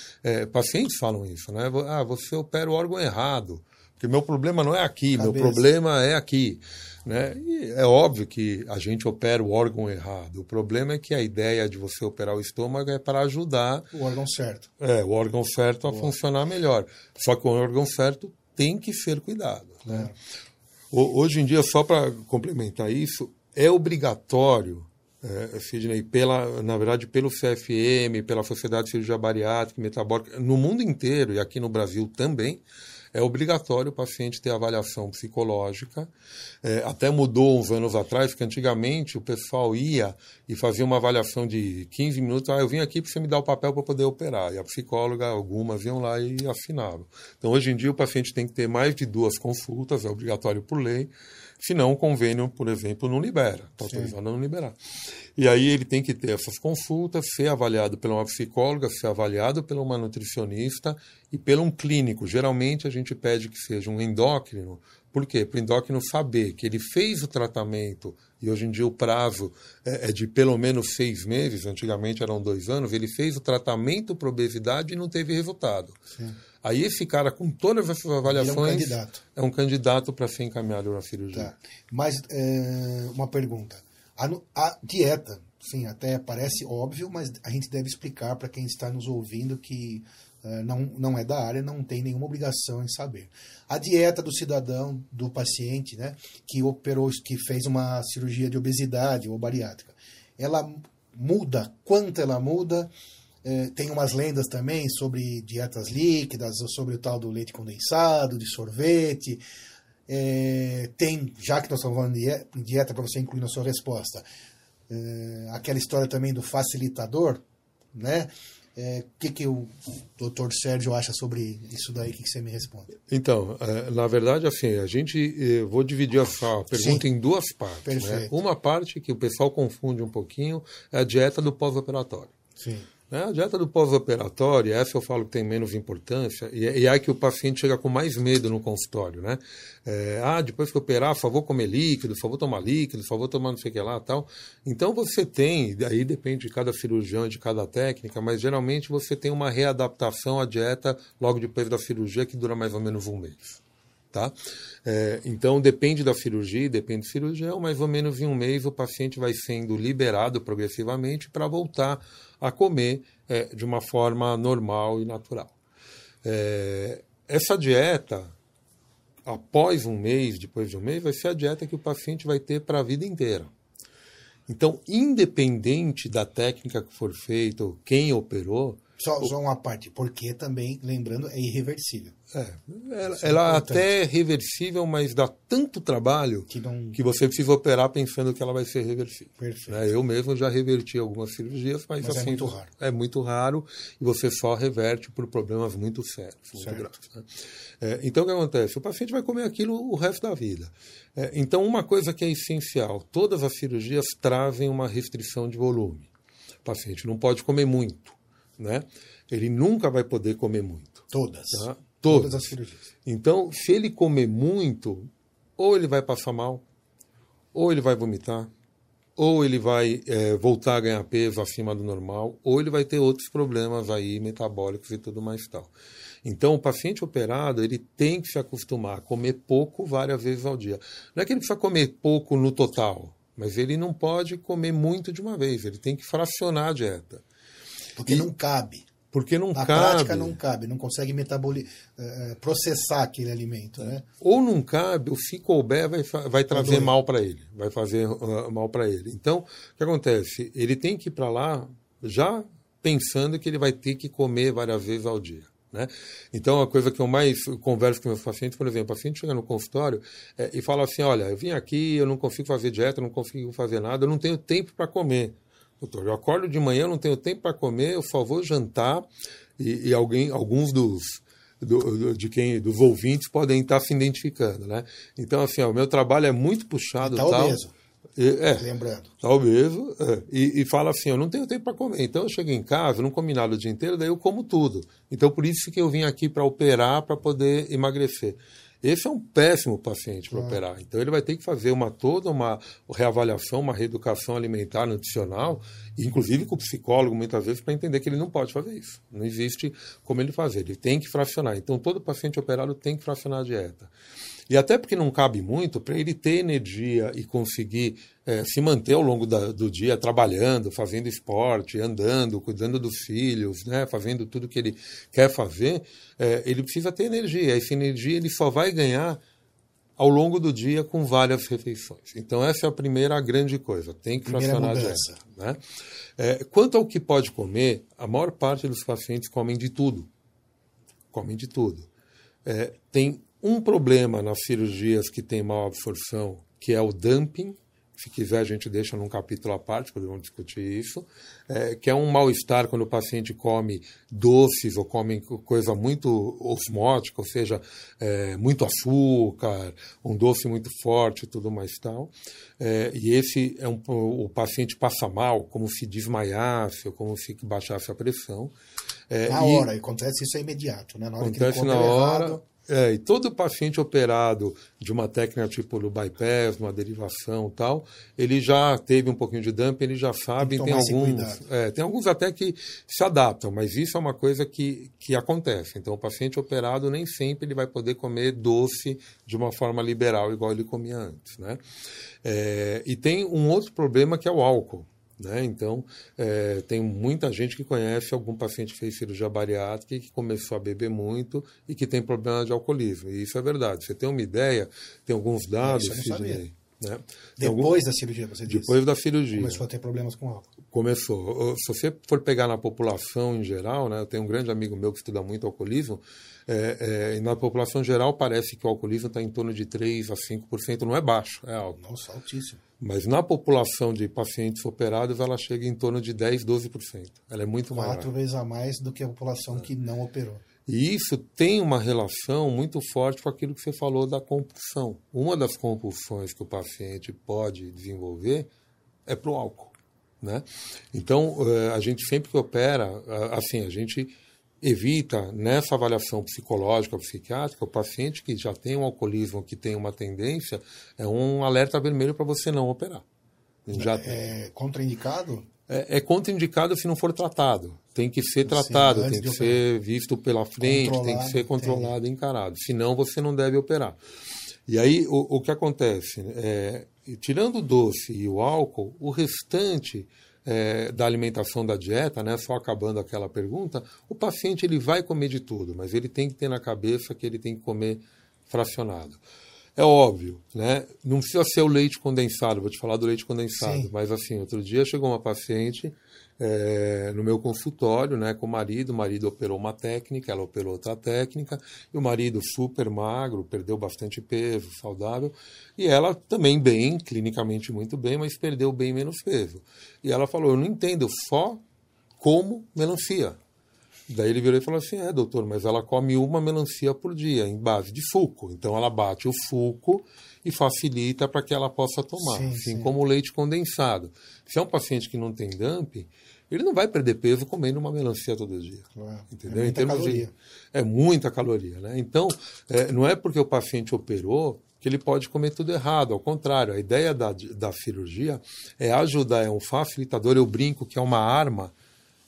Speaker 2: Pacientes falam isso, né? Ah, você opera o órgão errado. Porque meu problema não é aqui, Cabeça. meu problema é aqui. Né? E é óbvio que a gente opera o órgão errado. O problema é que a ideia de você operar o estômago é para ajudar
Speaker 1: o órgão certo.
Speaker 2: É, o órgão certo a funcionar melhor. Só que o órgão certo tem que ser cuidado. Né? Hoje em dia, só para complementar isso, é obrigatório é, Sidney, pela, na verdade, pelo CFM, pela Sociedade de Cirurgia Bariátrica e Metabólica, no mundo inteiro e aqui no Brasil também, é obrigatório o paciente ter avaliação psicológica. É, até mudou uns anos atrás, que antigamente o pessoal ia e fazia uma avaliação de 15 minutos. Ah, eu vim aqui para você me dar o papel para poder operar. E a psicóloga, algumas iam lá e assinavam. Então, hoje em dia, o paciente tem que ter mais de duas consultas, é obrigatório por lei. Senão, o convênio, por exemplo, não libera. Está autorizado a não liberar. E aí ele tem que ter essas consultas, ser avaliado por uma psicóloga, ser avaliado por uma nutricionista e por um clínico. Geralmente a gente pede que seja um endócrino. Por quê? Para o endócrino saber que ele fez o tratamento, e hoje em dia o prazo é, é de pelo menos seis meses, antigamente eram dois anos, ele fez o tratamento para obesidade e não teve resultado. Sim. Aí esse cara, com todas essas avaliações, é um candidato, é um candidato para ser encaminhado na cirurgia. Tá.
Speaker 1: Mas é, uma pergunta. A, a, dieta, sim, até parece óbvio, mas a gente deve explicar para quem está nos ouvindo que é, não, não é da área, não tem nenhuma obrigação em saber. A dieta do cidadão, do paciente, né, que operou, que fez uma cirurgia de obesidade ou bariátrica, ela muda, quanto ela muda, tem umas lendas também sobre dietas líquidas, sobre o tal do leite condensado, de sorvete. É, tem, já que nós estamos falando de dieta, para você incluir na sua resposta, é, aquela história também do facilitador, né? O é, que, que o doutor Sérgio acha sobre isso daí? O que, que você me responde?
Speaker 2: Então, na verdade, assim, a gente, vou dividir a pergunta Sim. em duas partes. Né? Uma parte que o pessoal confunde um pouquinho é a dieta do pós-operatório.
Speaker 1: Sim.
Speaker 2: Né? A dieta do pós-operatório, essa eu falo que tem menos importância, e, é, e é que o paciente chega com mais medo no consultório. Né? É, ah, depois que operar, por favor comer líquido, por favor tomar líquido, por favor tomar não sei o que lá tal. Então você tem, aí depende de cada cirurgião, de cada técnica, mas geralmente você tem uma readaptação à dieta logo depois da cirurgia que dura mais ou menos um mês. Tá? É, então, depende da cirurgia, depende do cirurgião, mais ou menos em um mês o paciente vai sendo liberado progressivamente para voltar a comer é, de uma forma normal e natural. É, essa dieta, após um mês, depois de um mês, vai ser a dieta que o paciente vai ter para a vida inteira. Então, independente da técnica que for feita, ou quem operou,
Speaker 1: só, só uma parte, porque também, lembrando, é irreversível.
Speaker 2: É, ela, é ela até é reversível, mas dá tanto trabalho que, não... que, você precisa operar pensando que ela vai ser reversível. Perfeito. Né? Eu mesmo já reverti algumas cirurgias, mas, mas é assim, é muito raro. É muito raro e você só reverte por problemas muito sérios, muito graves. Né? É, então, o que acontece? O paciente vai comer aquilo o resto da vida. É, então, uma coisa que é essencial: todas as cirurgias trazem uma restrição de volume. O paciente não pode comer muito né? Ele nunca vai poder comer muito.
Speaker 1: Todas.
Speaker 2: Tá?
Speaker 1: Todas. Todas as cirurgias.
Speaker 2: Então, se ele comer muito, ou ele vai passar mal, ou ele vai vomitar, ou ele vai é, voltar a ganhar peso acima do normal, ou ele vai ter outros problemas aí metabólicos e tudo mais tal. Então, o paciente operado ele tem que se acostumar a comer pouco várias vezes ao dia. Não é que ele precisa comer pouco no total, mas ele não pode comer muito de uma vez. Ele tem que fracionar a dieta.
Speaker 1: Porque e, não cabe.
Speaker 2: Porque não
Speaker 1: Na
Speaker 2: cabe. Na
Speaker 1: prática não cabe, não consegue metaboli uh, processar aquele alimento. Né?
Speaker 2: Ou não cabe, ou se couber, vai, vai trazer mal para ele, vai fazer uh, mal para ele. Então, o que acontece? Ele tem que ir para lá já pensando que ele vai ter que comer várias vezes ao dia. Né? Então, a coisa que eu mais converso com meus pacientes, por exemplo, o paciente chega no consultório é, e fala assim: Olha, eu vim aqui, eu não consigo fazer dieta, não consigo fazer nada, eu não tenho tempo para comer. Doutor, eu acordo de manhã, não tenho tempo para comer, eu só vou jantar e, e alguém, alguns dos do, do, de quem dos ouvintes podem estar se identificando, né? Então assim, ó, o meu trabalho é muito puxado,
Speaker 1: tá
Speaker 2: tal.
Speaker 1: Obeso.
Speaker 2: E, é, Lembrando. Tá obeso, é, e, e fala assim, eu não tenho tempo para comer. Então eu chego em casa, não comi nada o dia inteiro, daí eu como tudo. Então por isso que eu vim aqui para operar, para poder emagrecer. Esse é um péssimo paciente para operar. Então ele vai ter que fazer uma toda uma reavaliação, uma reeducação alimentar, nutricional, inclusive com o psicólogo muitas vezes para entender que ele não pode fazer isso. Não existe como ele fazer. Ele tem que fracionar. Então todo paciente operado tem que fracionar a dieta. E até porque não cabe muito, para ele ter energia e conseguir é, se manter ao longo da, do dia trabalhando, fazendo esporte, andando, cuidando dos filhos, né, fazendo tudo que ele quer fazer, é, ele precisa ter energia. Essa energia ele só vai ganhar ao longo do dia com várias refeições. Então essa é a primeira grande coisa, tem que fracionar a dieta. Né? É, quanto ao que pode comer, a maior parte dos pacientes comem de tudo. Comem de tudo. É, tem um problema nas cirurgias que tem mal absorção, que é o dumping. Se quiser, a gente deixa num capítulo à parte, podemos discutir isso. É, que é um mal-estar quando o paciente come doces ou come coisa muito osmótica, ou seja, é, muito açúcar, um doce muito forte e tudo mais tal. É, e esse é um, o paciente passa mal, como se desmaiasse ou como se baixasse a pressão.
Speaker 1: É, na hora, acontece isso é imediato, né?
Speaker 2: Na hora acontece na hora. Errado é, e todo paciente operado de uma técnica tipo do bypass, uma derivação tal, ele já teve um pouquinho de dumping, ele já sabe, tem, tem alguns, é, tem alguns até que se adaptam, mas isso é uma coisa que, que acontece. Então o paciente operado nem sempre ele vai poder comer doce de uma forma liberal, igual ele comia antes. Né? É, e tem um outro problema que é o álcool. Né? Então, é, tem muita gente que conhece algum paciente que fez cirurgia bariátrica e que começou a beber muito e que tem problema de alcoolismo. E isso é verdade. Você tem uma ideia, tem alguns dados, Sidney, né?
Speaker 1: Depois algum... da cirurgia, você
Speaker 2: disse? Depois da cirurgia.
Speaker 1: Começou a ter problemas com álcool.
Speaker 2: Começou. Se você for pegar na população em geral, né, eu tenho um grande amigo meu que estuda muito alcoolismo, é, é, na população geral parece que o alcoolismo está em torno de 3% a 5%, não é baixo, é alto.
Speaker 1: Nossa, altíssimo.
Speaker 2: Mas na população de pacientes operados, ela chega em torno de 10%, 12%. Ela é muito
Speaker 1: maior.
Speaker 2: Quatro
Speaker 1: vezes a mais do que a população
Speaker 2: é.
Speaker 1: que não operou.
Speaker 2: E isso tem uma relação muito forte com aquilo que você falou da compulsão. Uma das compulsões que o paciente pode desenvolver é para o álcool. Né? Então, eh, a gente sempre que opera, assim, a gente evita nessa avaliação psicológica, psiquiátrica, o paciente que já tem um alcoolismo, que tem uma tendência, é um alerta vermelho para você não operar.
Speaker 1: Já é, é contraindicado?
Speaker 2: É, é contraindicado se não for tratado. tem que ser tratado, Sim, tem que ser visto pela frente, tem que ser controlado e encarado. Senão você não deve operar. E aí o, o que acontece? É, tirando o doce e o álcool, o restante é, da alimentação da dieta, né, só acabando aquela pergunta, o paciente ele vai comer de tudo, mas ele tem que ter na cabeça que ele tem que comer fracionado. É óbvio, né? Não precisa ser o leite condensado, vou te falar do leite condensado, Sim. mas assim, outro dia chegou uma paciente é, no meu consultório, né, com o marido. O marido operou uma técnica, ela operou outra técnica, e o marido super magro, perdeu bastante peso, saudável, e ela também bem, clinicamente muito bem, mas perdeu bem menos peso. E ela falou: Eu não entendo, só como melancia. Daí ele virou e falou assim: É, doutor, mas ela come uma melancia por dia, em base de suco. Então ela bate o suco e facilita para que ela possa tomar, sim, assim sim. como o leite condensado. Se é um paciente que não tem dumping, ele não vai perder peso comendo uma melancia todo dia. Claro. Entendeu? É muita em caloria. De, é muita caloria, né? Então, é, não é porque o paciente operou que ele pode comer tudo errado. Ao contrário, a ideia da, da cirurgia é ajudar, é um facilitador. Eu brinco que é uma arma,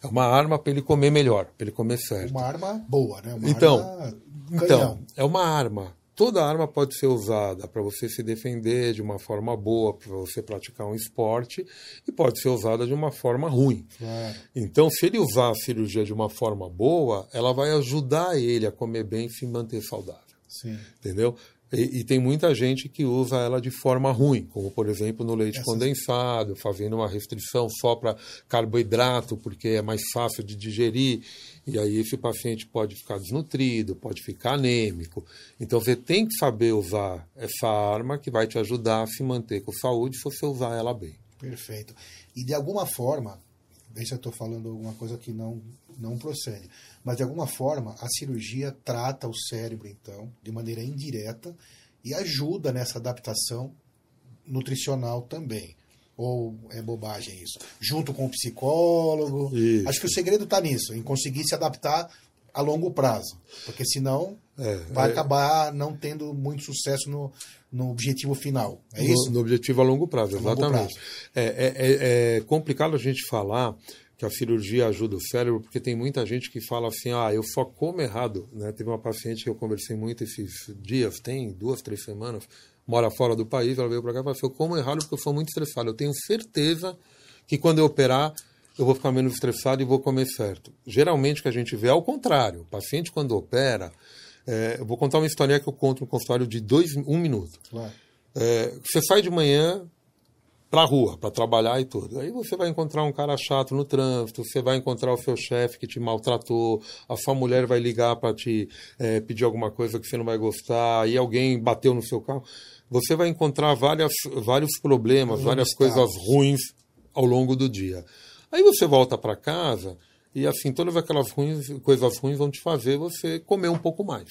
Speaker 2: é uma arma para ele comer melhor, para ele comer certo.
Speaker 1: Uma arma boa, né? Uma
Speaker 2: então, então é uma arma Toda arma pode ser usada para você se defender de uma forma boa, para você praticar um esporte, e pode ser usada de uma forma ruim. Claro. Então, se ele usar a cirurgia de uma forma boa, ela vai ajudar ele a comer bem e se manter saudável. Sim. Entendeu? E, e, tem muita gente que usa ela de forma ruim, como por exemplo no leite Essa... condensado, fazendo uma restrição só para carboidrato, porque é mais fácil de digerir, e aí esse paciente pode ficar desnutrido, pode ficar anêmico. Então você tem que saber usar essa arma que vai te ajudar a se manter com saúde se você usar ela bem.
Speaker 1: Perfeito. E de alguma forma, ver se eu estou falando alguma coisa que não, não procede. Mas de alguma forma, a cirurgia trata o cérebro, então, de maneira indireta e ajuda nessa adaptação nutricional também. Ou é bobagem isso? Junto com o psicólogo. Isso. Acho que o segredo está nisso, em conseguir se adaptar a longo prazo. Porque senão é, vai é... acabar não tendo muito sucesso no, no objetivo final. É
Speaker 2: no,
Speaker 1: isso?
Speaker 2: No objetivo a longo prazo, exatamente. Longo prazo. É, é, é, é complicado a gente falar que a cirurgia ajuda o cérebro, porque tem muita gente que fala assim, ah, eu só como errado. Né? Teve uma paciente que eu conversei muito esses dias, tem duas, três semanas, mora fora do país, ela veio para cá e falou assim, eu como errado porque eu sou muito estressado. Eu tenho certeza que quando eu operar, eu vou ficar menos estressado e vou comer certo. Geralmente o que a gente vê é o contrário. O paciente, quando opera, é, eu vou contar uma história que eu conto no consultório de dois, um minuto. É, você sai de manhã, para a rua, para trabalhar e tudo. Aí você vai encontrar um cara chato no trânsito, você vai encontrar o seu chefe que te maltratou, a sua mulher vai ligar para te é, pedir alguma coisa que você não vai gostar, aí alguém bateu no seu carro. Você vai encontrar várias, vários problemas, várias coisas ruins ao longo do dia. Aí você volta para casa e assim todas aquelas ruins, coisas ruins vão te fazer você comer um pouco mais.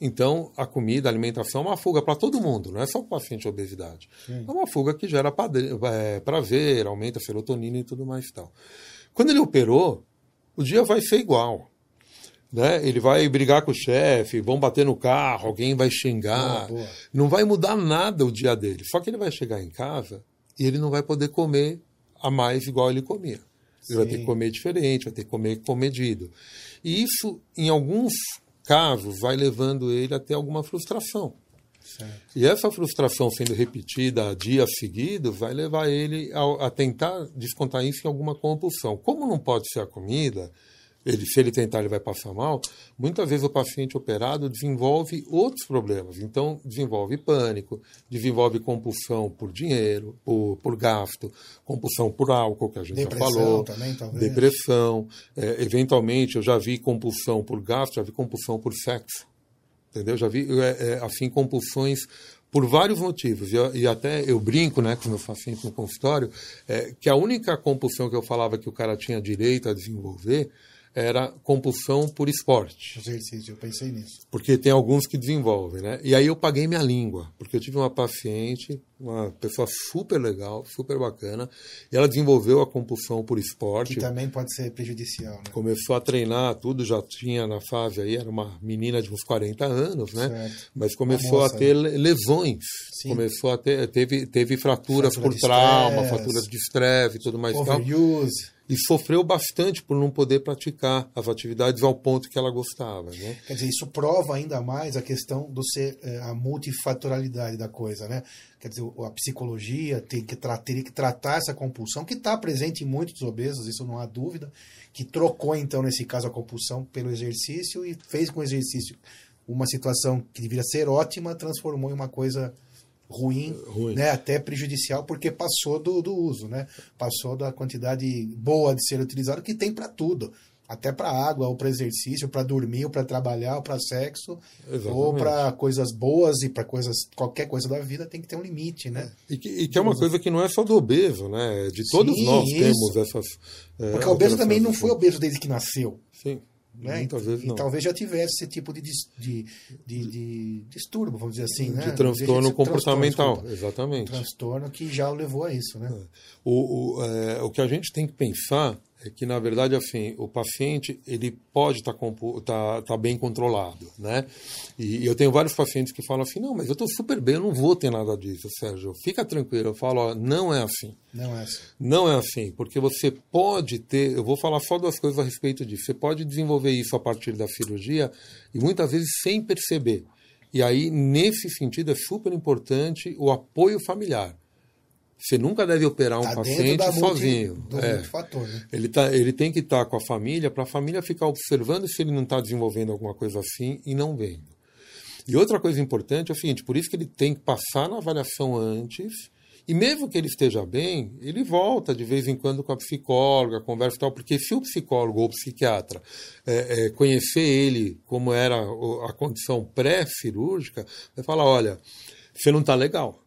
Speaker 2: Então, a comida, a alimentação é uma fuga para todo mundo, não é só para o paciente de obesidade. Sim. É uma fuga que gera é, prazer, aumenta a serotonina e tudo mais e tal. Quando ele operou, o dia vai ser igual. Né? Ele vai brigar com o chefe, vão bater no carro, alguém vai xingar. Boa, boa. Não vai mudar nada o dia dele. Só que ele vai chegar em casa e ele não vai poder comer a mais igual ele comia. Ele Sim. vai ter que comer diferente, vai ter que comer comedido. E isso, em alguns casos, vai levando ele até alguma frustração. Certo. E essa frustração sendo repetida dias seguidos vai levar ele a, a, tentar descontar isso em alguma compulsão. Como não pode ser a comida, ele, se ele tentar, ele vai passar mal. Muitas vezes o paciente operado desenvolve outros problemas. Então, desenvolve pânico, desenvolve compulsão por dinheiro, por, por gasto, compulsão por álcool, que a gente depressão já falou. Também, talvez. Depressão. É, eventualmente, eu já vi compulsão por gasto, já vi compulsão por sexo. Entendeu? Já vi, é, é, assim, compulsões por vários motivos. E, e, até eu brinco né, com meus pacientes no consultório, é, que a única compulsão que eu falava que o cara tinha direito a desenvolver era compulsão por esporte.
Speaker 1: Exercício, eu pensei nisso.
Speaker 2: Porque tem alguns que desenvolvem, né? E aí eu paguei minha língua, porque eu tive uma paciente, uma pessoa super legal, super bacana, e ela desenvolveu a compulsão por esporte.
Speaker 1: Que também pode ser prejudicial, né?
Speaker 2: Começou a treinar, tudo já tinha na fase aí, era uma menina de uns 40 anos, né? Certo. Mas começou a ter lesões. Sim. Começou a ter, teve, teve fraturas Fratura por trauma, fraturas de estresse e tudo mais.
Speaker 1: Overuse.
Speaker 2: e sofreu bastante por não poder praticar as atividades ao ponto que ela gostava. Né?
Speaker 1: Quer dizer, isso prova ainda mais a questão do ser eh, a multifatorialidade da coisa, né? Quer dizer, a psicologia tem que teria que tratar essa compulsão que está presente em muitos obesos, isso não há dúvida, que trocou então nesse caso a compulsão pelo exercício e fez com o exercício uma situação que deveria ser ótima transformou em uma coisa ruim, ruim. Né, até prejudicial, porque passou do, do uso, né? Passou da quantidade boa de ser utilizado que tem para tudo. Até para água, ou para exercício, para dormir, ou para trabalhar, ou para sexo, Exatamente. ou para coisas boas e para coisas qualquer coisa da vida tem que ter um limite, né?
Speaker 2: E que, e que é uma coisa que não é só do obeso, né? De todos Sim, nós isso. temos essas.
Speaker 1: É, porque o obeso também não foi obeso desde que nasceu.
Speaker 2: Sim.
Speaker 1: Né? Muitas vezes não. E talvez já tivesse esse tipo de, de, de, de distúrbio, vamos dizer assim. Né?
Speaker 2: De transtorno comportamental, transtorno, exatamente.
Speaker 1: Um transtorno que já o levou a isso. Né? É.
Speaker 2: O, o, é, o que a gente tem que pensar é que na verdade assim o paciente ele pode estar tá, tá, tá bem controlado né? E, eu tenho vários pacientes que falam assim não mas eu estou super bem eu não vou ter nada disso Sérgio. Fica tranquilo. Eu falo ó, não é assim.
Speaker 1: Não é assim.
Speaker 2: Não é assim porque você pode ter eu vou falar só duas coisas a respeito disso. Você pode desenvolver isso a partir da cirurgia e muitas vezes sem perceber. E aí nesse sentido é super importante o apoio familiar você nunca deve operar um tá paciente sozinho.
Speaker 1: É. Fator, né?
Speaker 2: ele, tá, ele tem que estar tá com a família para a família ficar observando se ele não está desenvolvendo alguma coisa assim e não vendo. E outra coisa importante é o seguinte: por isso que ele tem que passar na avaliação antes. E mesmo que ele esteja bem, ele volta de vez em quando com a psicóloga, conversa e tal, porque se o psicólogo ou o psiquiatra é, é, conhecer ele como era a condição pré-cirúrgica, vai falar: olha, você não está legal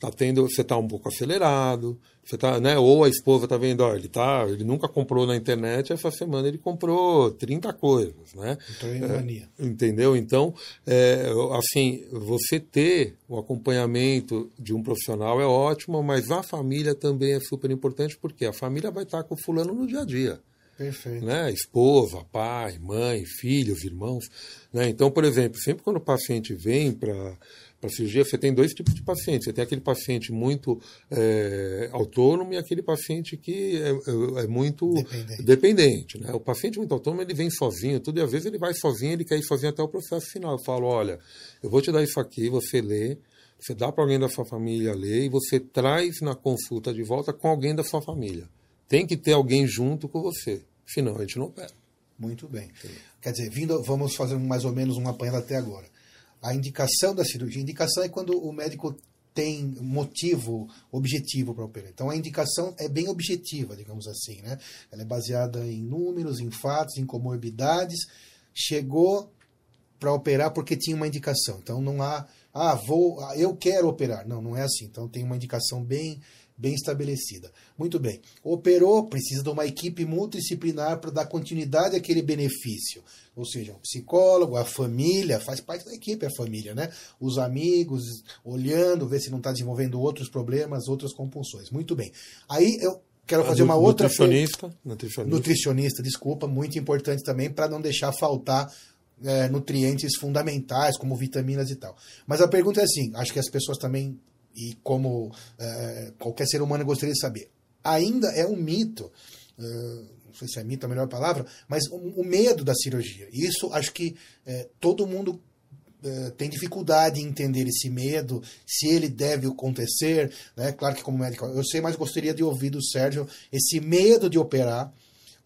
Speaker 2: tá tendo, você tá um pouco acelerado, você tá, né? Ou a esposa tá vendo, ó, ele tá, ele nunca comprou na internet, essa semana ele comprou 30 coisas, né?
Speaker 1: É,
Speaker 2: entendeu? Então, é, assim, você ter o acompanhamento de um profissional é ótimo, mas a família também é super importante, porque a família vai estar com o fulano no dia a dia.
Speaker 1: Perfeito.
Speaker 2: Né? Esposa, pai, mãe, filhos, irmãos. Né? Então, por exemplo, sempre quando o paciente vem para para cirurgia, você tem dois tipos de pacientes. Você tem aquele paciente muito é, autônomo e aquele paciente que é, é, é muito dependente. dependente né? O paciente muito autônomo, ele vem sozinho, tudo, e às vezes ele vai sozinho, ele quer ir sozinho até o processo final. Eu falo, olha, eu vou te dar isso aqui, você lê, você dá para alguém da sua família ler e você traz na consulta de volta com alguém da sua família. Tem que ter alguém junto com você, senão a gente não opera.
Speaker 1: Muito bem. Quer dizer, vindo, vamos fazer mais ou menos um apanhado até agora a indicação da cirurgia. Indicação é quando o médico tem motivo objetivo para operar. Então a indicação é bem objetiva, digamos assim, né? Ela é baseada em números, em fatos, em comorbidades. Chegou para operar porque tinha uma indicação. Então não há, ah, vou, ah, eu quero operar. Não, não é assim. Então tem uma indicação bem bem estabelecida. Muito bem. Operou, precisa de uma equipe multidisciplinar para dar continuidade àquele benefício. Ou seja, o psicólogo, a família, faz parte da equipe a família, né? Os amigos, olhando, ver se não está desenvolvendo outros problemas, outras compulsões. Muito bem. Aí eu quero fazer uma outra.
Speaker 2: Nutricionista. Nutricionista,
Speaker 1: nutricionista desculpa, muito importante também para não deixar faltar é, nutrientes fundamentais, como vitaminas e tal. Mas a pergunta é assim: acho que as pessoas também e como é, qualquer ser humano gostaria de saber. Ainda é um mito, é, não sei se é mito a melhor palavra, mas o, o medo da cirurgia. Isso acho que é, todo mundo é, tem dificuldade em entender esse medo, se ele deve acontecer. Né? Claro que, como médico, eu sei, mas gostaria de ouvir do Sérgio esse medo de operar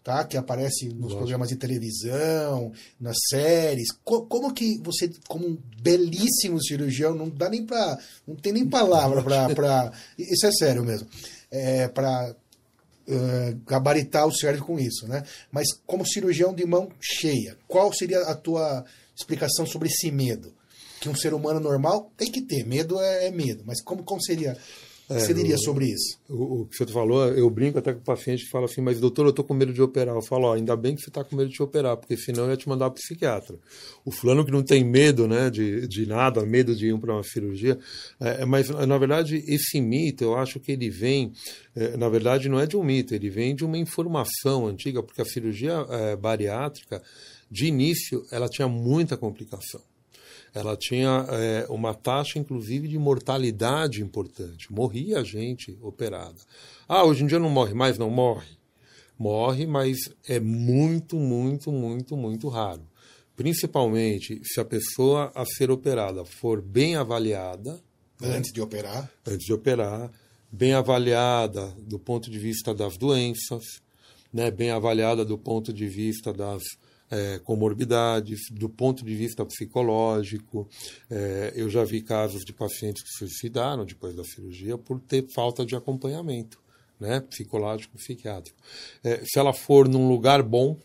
Speaker 1: tá? que aparece nos Lógico. programas de televisão, nas séries. Co como que você, como um belíssimo cirurgião, não dá nem para, não tem nem palavra para, isso é sério mesmo, é, para uh, gabaritar o Sérgio com isso, né? Mas como cirurgião de mão cheia, qual seria a tua explicação sobre esse medo? Que um ser humano normal tem que ter, medo é, é medo, mas como, como seria o que você diria
Speaker 2: o,
Speaker 1: sobre isso?
Speaker 2: O, o, que você falou, eu brinco até com o paciente que fala assim, mas doutor, eu estou com medo de operar. Eu falo, ó, ainda bem que você está com medo de operar, porque senão eu ia te mandar para o psiquiatra. O fulano que não tem medo né, de, de nada, medo de ir para uma cirurgia. É, é, mas, na verdade, esse mito, eu acho que ele vem, é, na verdade, não é de um mito, ele vem de uma informação antiga, porque a cirurgia é, bariátrica, de início, ela tinha muita complicação ela tinha é, uma taxa, inclusive, de mortalidade importante. Morria gente operada. Ah, hoje em dia não morre mais? Não morre. morre, mas é muito, muito, muito, muito raro. Principalmente se a pessoa a ser operada for bem avaliada.
Speaker 1: Né? Antes de operar.
Speaker 2: Antes de operar. Bem avaliada do ponto de vista das doenças, né? bem avaliada do ponto de vista das é, comorbidades, do ponto de vista psicológico. É, eu já vi casos de pacientes que se suicidaram depois da cirurgia por ter falta de acompanhamento né? psicológico, psiquiátrico. É, se ela for num lugar bom,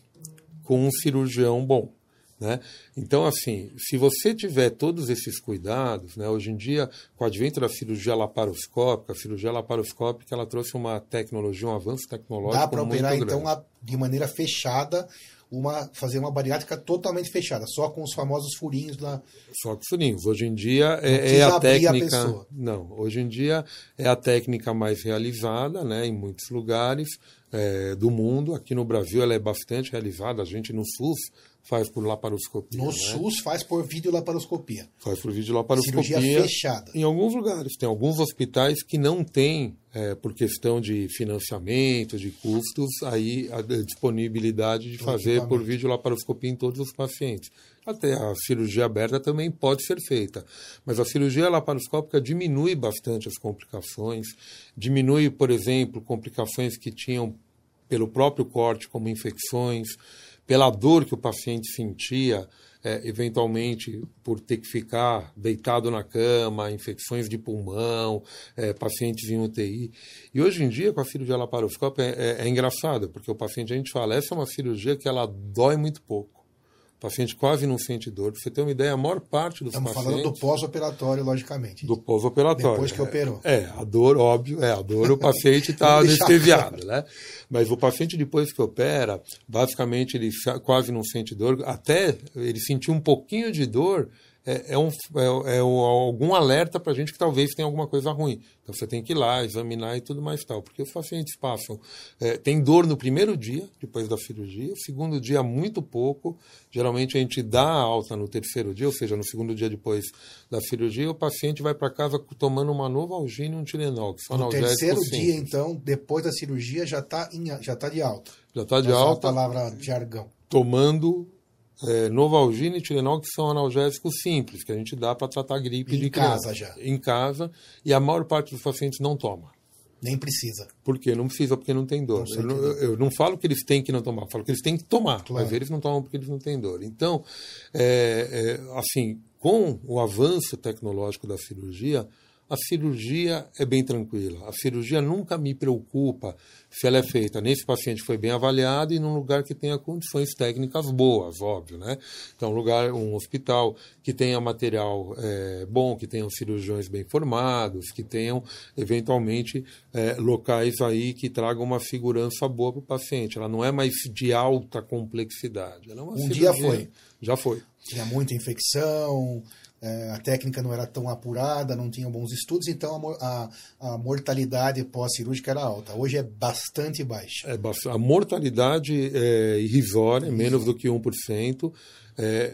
Speaker 2: com um cirurgião bom. Né? Então, assim, se você tiver todos esses cuidados, né, hoje em dia, com o advento da cirurgia laparoscópica, a cirurgia laparoscópica ela trouxe uma tecnologia, um avanço tecnológico Dá para operar,
Speaker 1: grande. então, de maneira fechada, uma, fazer uma bariátrica totalmente fechada, só com os famosos furinhos lá.
Speaker 2: Só com furinhos. Hoje em dia é, é a técnica. A não, hoje em dia é a técnica mais realizada, né, em muitos lugares é, do mundo. Aqui no Brasil ela é bastante realizada. A gente no SUS faz por laparoscopia.
Speaker 1: No
Speaker 2: né?
Speaker 1: SUS faz por videolaparoscopia.
Speaker 2: Faz por videolaparoscopia.
Speaker 1: Cirurgia fechada.
Speaker 2: Em alguns lugares. Tem alguns hospitais que não têm, é, por questão de financiamento, de custos, aí a disponibilidade de fazer por videolaparoscopia em todos os pacientes. Até a cirurgia aberta também pode ser feita. Mas a cirurgia laparoscópica diminui bastante as complicações, diminui, por exemplo, complicações que tinham pelo próprio corte, como infecções, pela dor que o paciente sentia, é, eventualmente por ter que ficar deitado na cama, infecções de pulmão, é, pacientes em UTI. E hoje em dia, com a cirurgia laparoscópica, é, é, é engraçado, porque o paciente, a gente fala, essa é uma cirurgia que ela dói muito pouco. Paciente quase não sente dor. Para você ter uma ideia, a maior parte dos
Speaker 1: Estamos
Speaker 2: pacientes...
Speaker 1: falando do pós-operatório, logicamente.
Speaker 2: Do pós-operatório.
Speaker 1: Depois que operou.
Speaker 2: É, a dor, óbvio, é, a dor o paciente está anestesiado, né? Mas o paciente depois que opera, basicamente ele quase não sente dor. Até ele sentir um pouquinho de dor, é, é, um, é, é algum alerta para a gente que talvez tenha alguma coisa ruim. Então você tem que ir lá, examinar e tudo mais tal. Porque os pacientes passam, é, tem dor no primeiro dia, depois da cirurgia, segundo dia muito pouco. Geralmente a gente dá a alta no terceiro dia, ou seja, no segundo dia depois da cirurgia, o paciente vai para casa tomando uma nova algina e um Tilenol.
Speaker 1: Que são no terceiro simples. dia, então, depois da cirurgia, já está já tá de alta.
Speaker 2: Já está de Essa alta.
Speaker 1: É a palavra de jargão.
Speaker 2: Tomando é, Novalgina e Tilenol, que são analgésicos simples, que a gente dá para tratar gripe
Speaker 1: em
Speaker 2: de
Speaker 1: criança. Casa já.
Speaker 2: Em casa, e a maior parte dos pacientes não toma.
Speaker 1: Nem precisa.
Speaker 2: Por quê? Não precisa porque não tem dor. Não eu, não, eu, não, falo que eles têm que não tomar, falo que eles têm que tomar, claro. mas eles não tomam porque eles não têm dor. Então, é, é, assim, com o avanço tecnológico da cirurgia, a cirurgia é bem tranquila. A cirurgia nunca me preocupa se ela é feita nesse paciente que foi bem avaliado e num lugar que tenha condições técnicas boas, óbvio, né? Então, um lugar, um hospital que tenha material é, bom, que tenham cirurgiões bem formados, que tenham, eventualmente, é, locais aí que tragam uma segurança boa para o paciente. Ela não é mais de alta complexidade. Ela é uma
Speaker 1: um cirurgia, dia foi.
Speaker 2: Já foi.
Speaker 1: Tinha muita infecção, a técnica não era tão apurada, não tinha bons estudos, então a, a, a mortalidade pós-cirúrgica era alta. Hoje é bastante baixa.
Speaker 2: É, a mortalidade é irrisória, menos do que 1%. É,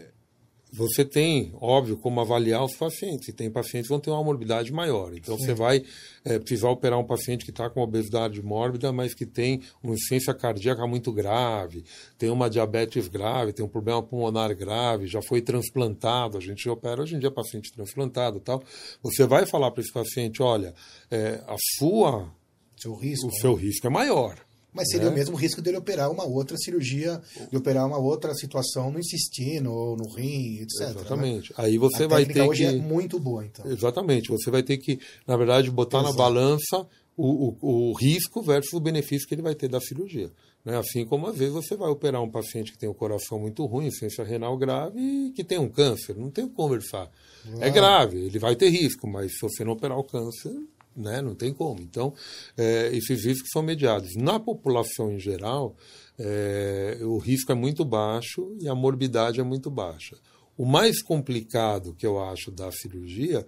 Speaker 2: você tem, óbvio, como avaliar os pacientes. E tem pacientes que vão ter uma morbidade maior. Então, Sim. você vai é, precisar operar um paciente que está com obesidade mórbida, mas que tem uma insuficiência cardíaca muito grave, tem uma diabetes grave, tem um problema pulmonar grave, já foi transplantado. A gente opera hoje em dia paciente transplantado tal. Você vai falar para esse paciente: olha, é, a sua.
Speaker 1: Seu risco,
Speaker 2: o seu risco é maior.
Speaker 1: Mas seria é. o mesmo risco dele operar uma outra cirurgia, de operar uma outra situação no intestino ou no rim, etc.
Speaker 2: Né? Exatamente. Né? Aí você a vai ter
Speaker 1: hoje
Speaker 2: que.
Speaker 1: é muito boa, então.
Speaker 2: Exatamente. Você vai ter que, na verdade, botar Exato. na balança o, o, o, risco versus o benefício que ele vai ter da cirurgia. Né? Assim como às vezes você vai operar um paciente que tem um coração muito ruim, insuficiência renal grave e que tem um câncer. Não tem o que conversar. É grave, ele vai ter risco, mas se você não operar o câncer, né? não tem como. Então, é, esses riscos são mediados. Na população em geral, é, o risco é muito baixo e a morbidade é muito baixa. O mais complicado que eu acho da cirurgia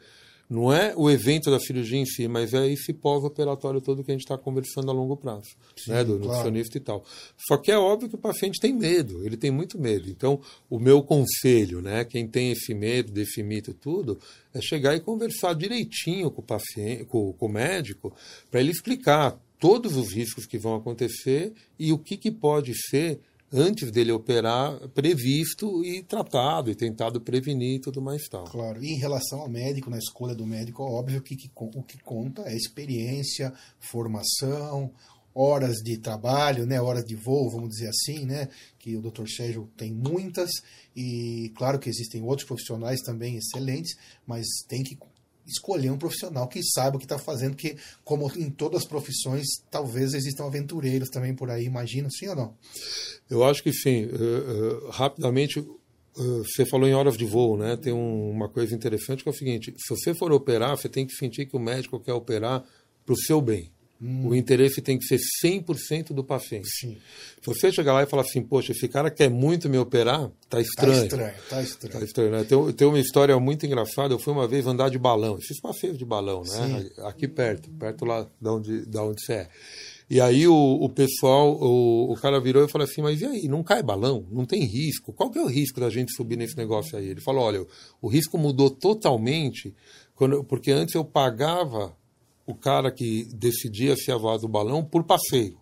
Speaker 2: não é o evento da cirurgia em si, mas é esse pós-operatório todo que a gente está conversando a longo prazo, Sim, né, do claro. nutricionista e tal. Só que é óbvio que o paciente tem medo, ele tem muito medo. Então, o meu conselho, né, quem tem esse medo desse mito tudo, é chegar e conversar direitinho com o paciente, com, com o médico, para ele explicar todos os riscos que vão acontecer e o que, que pode ser antes dele operar, previsto e tratado e tentado prevenir e tudo mais tal.
Speaker 1: Claro. E em relação ao médico, na escolha do médico, óbvio que, que o que conta é experiência, formação, horas de trabalho, né, horas de voo, vamos dizer assim, né, que o Dr. Sérgio tem muitas e claro que existem outros profissionais também excelentes, mas tem que escolher um profissional que saiba o que está fazendo, que como em todas as profissões, talvez existam aventureiros também por aí, imagino, sim ou não?
Speaker 2: Eu acho que sim. Uh, uh, rapidamente, uh, você falou em horas de voo, né? Tem um, uma coisa interessante que é o seguinte: se você for operar, você tem que sentir que o médico quer operar para o seu bem. Hum. O interesse tem que ser 100% do paciente. Sim. Se você chegar lá e falar assim, poxa, esse cara quer muito me operar, tá estranho. Tá
Speaker 1: estranho, tá estranho.
Speaker 2: Tá estranho né? tem, tem uma história muito engraçada. Eu fui uma vez andar de balão, esses passeios de balão, né? Sim. Aqui perto, perto lá da onde, da onde você é. E aí o, o pessoal, o, o cara virou e falou assim, mas e aí, não cai balão? Não tem risco? Qual que é o risco da gente subir nesse negócio aí? Ele falou, olha, o risco mudou totalmente, quando, porque antes eu pagava o cara que decidia se ia voar do balão por passeio.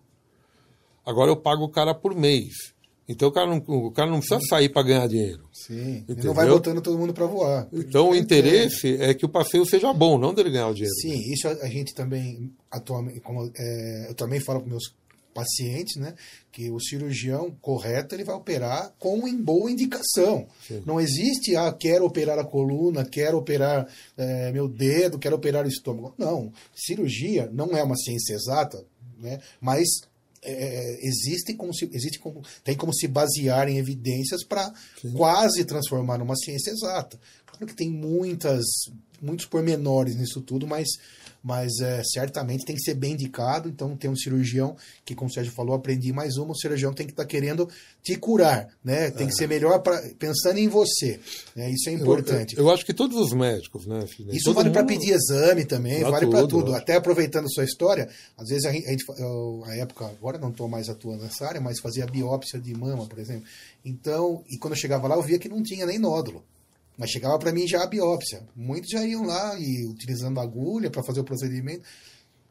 Speaker 2: Agora eu pago o cara por mês. Então o cara não, o cara não precisa sair para ganhar dinheiro.
Speaker 1: Sim, ele não vai botando todo mundo para voar.
Speaker 2: Então o interesse é que o passeio seja bom, não dele ganhar o dinheiro.
Speaker 1: Sim, isso a, gente também, atualmente, como, é, eu também falo para meus pacientes, né, que o cirurgião correto ele vai operar com em boa indicação. Sim. Não existe, ah, quero operar a coluna, quero operar é, meu dedo, quero operar o estômago. Não, cirurgia não é uma ciência exata, né, mas é, existe como se, existe como, tem como se basear em evidências para quase transformar numa ciência exata. Claro que tem muitas, muitos pormenores nisso tudo, mas mas é, certamente tem que ser bem indicado. Então, tem um cirurgião que, como o Sérgio falou, aprendi mais uma. O cirurgião tem que estar tá querendo te curar, né? Tem que ser melhor pra, pensando em você. Né? Isso é importante.
Speaker 2: Eu, eu, eu, acho que todos os médicos, né?
Speaker 1: Filho? Isso Todo vale para pedir exame também, pra vale para tudo. Até aproveitando a sua história, às vezes a gente, eu, a época, agora não estou mais atuando nessa área, mas fazia biópsia de mama, por exemplo. Então, e quando eu chegava lá, eu via que não tinha nem nódulo. Mas chegava para mim já a biópsia. Muitos já iam lá e utilizando agulha para fazer o procedimento.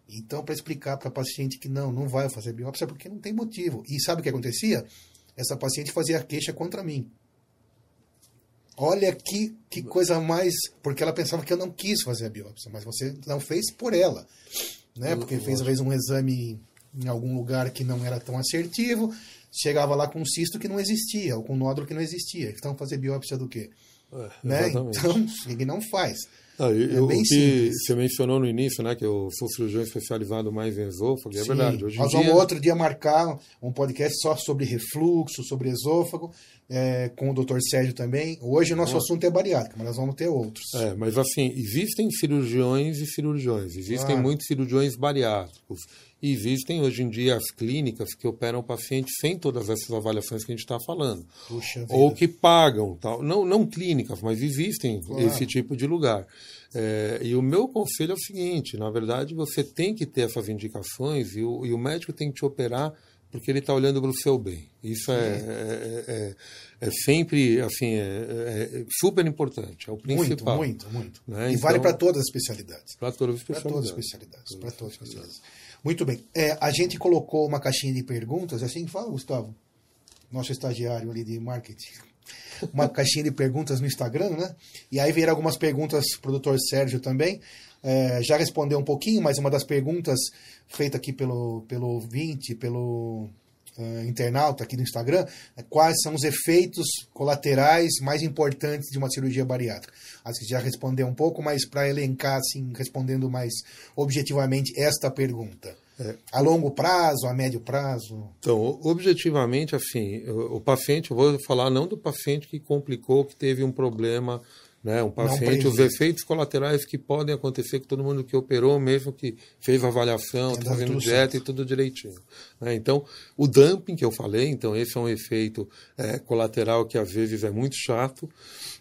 Speaker 1: Então, para explicar para a paciente que não, não vai fazer biópsia porque não tem motivo. E sabe o que acontecia? Essa paciente fazia queixa contra mim. Olha que, que coisa mais. Porque ela pensava que eu não quis fazer a biópsia, mas você não fez por ela. Né? Porque fez, vezes, um exame em algum lugar que não era tão assertivo, chegava lá com um cisto que não existia, ou com um nódulo que não existia. Então, fazer biópsia do quê? É, né? Então, ele não faz.
Speaker 2: Ah, eu, é bem o que simples. você mencionou no início, né, que eu sou cirurgião especializado mais em esôfago, é Sim. verdade. Hoje
Speaker 1: Nós
Speaker 2: dia...
Speaker 1: vamos outro dia marcar um podcast só sobre refluxo, sobre esôfago, é, com o Dr. Sérgio também. Hoje o nosso assunto é bariátrica, mas nós vamos ter outros.
Speaker 2: É, mas assim, existem cirurgiões e cirurgiões, existem ah. muitos cirurgiões bariátricos. E existem hoje em dia as clínicas que operam o paciente sem todas essas avaliações que a gente está falando. Ou que pagam, tal. Não, não clínicas, mas existem claro. esse tipo de lugar. É, e o meu conselho é o seguinte: na verdade, você tem que ter essas indicações e o, e o médico tem que te operar porque ele está olhando para o seu bem. Isso é, é, é, é, sempre assim, é, é, super importante, é o principal.
Speaker 1: Muito, muito, muito. Né? E então, vale para todas as especialidades.
Speaker 2: Para todas as especialidades.
Speaker 1: Para todas as especialidades. Para todas as especialidades. Muito bem. É, a gente colocou uma caixinha de perguntas, assim que fala, Gustavo, nosso estagiário ali de marketing. Uma caixinha de perguntas no Instagram, né? E aí vieram algumas perguntas doutor Sérgio também. É, já respondeu um pouquinho, mas uma das perguntas feita aqui pelo, pelo ouvinte, pelo uh, internauta aqui no Instagram, é quais são os efeitos colaterais mais importantes de uma cirurgia bariátrica. Acho que já respondeu um pouco, mas para elencar, assim, respondendo mais objetivamente esta pergunta. É. A longo prazo, a médio prazo?
Speaker 2: Então, objetivamente, assim, o, o paciente, eu vou falar não do paciente que complicou, que teve um problema né? Um paciente, os efeitos colaterais que podem acontecer com todo mundo que operou, mesmo que fez avaliação, está fazendo dieta certo. e tudo direitinho. Né? Então, o dumping que eu falei, então esse é um efeito é, colateral que às vezes é muito chato.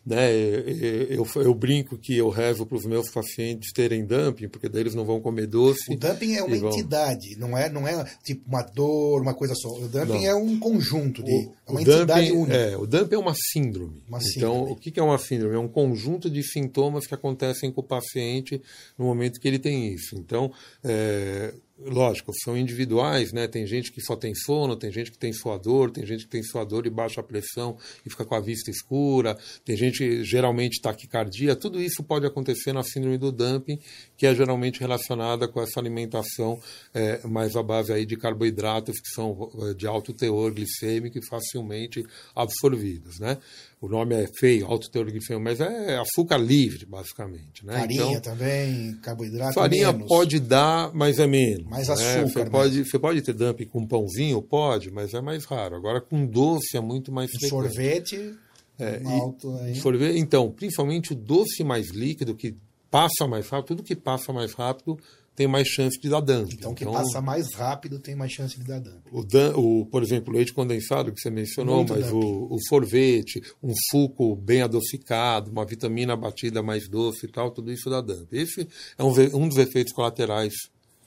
Speaker 2: Né? Eu, eu, eu brinco que eu rezo para os meus pacientes terem dumping, porque daí eles não vão comer doce.
Speaker 1: O dumping é uma entidade, não é, não é tipo uma dor, uma coisa só. O dumping não. é um conjunto de. O, é uma entidade
Speaker 2: dumping,
Speaker 1: única.
Speaker 2: É, o dumping é uma síndrome. Uma então, síndrome. o que é uma síndrome? É um conjunto de sintomas que acontecem com o paciente no momento que ele tem isso. Então, é, lógico, são individuais, né? Tem gente que só tem sono, tem gente que tem suador, tem gente que tem suador e baixa pressão e fica com a vista escura, tem gente geralmente taquicardia, tudo isso pode acontecer na síndrome do dumping, que é geralmente relacionada com essa alimentação é, mais à base aí de carboidratos que são é, de alto teor glicêmico e facilmente absorvidos, né? O nome é feio, alto teor glicêmico, mas é açúcar livre, basicamente. Né?
Speaker 1: Farinha então, também, carboidrato
Speaker 2: Farinha
Speaker 1: menos.
Speaker 2: pode dar, mas é menos.
Speaker 1: Mais
Speaker 2: né?
Speaker 1: açúcar.
Speaker 2: Você, pode, você pode ter dump com pãozinho? Pode, mas é mais raro. Agora com doce é muito mais
Speaker 1: um
Speaker 2: frequente.
Speaker 1: Sorvete, é, alto aí.
Speaker 2: Sorvete, então, principalmente o doce mais líquido, que passa mais rápido, tudo que passa mais rápido tem mais chance de dar dump.
Speaker 1: Então, que então, passa mais rápido tem mais chance de dar dump.
Speaker 2: O, o, por exemplo, o leite condensado que você mencionou, Muito mas o, o, sorvete, um suco bem adocicado, uma vitamina batida mais doce e tal, tudo isso dá dump. Esse é um, um dos efeitos colaterais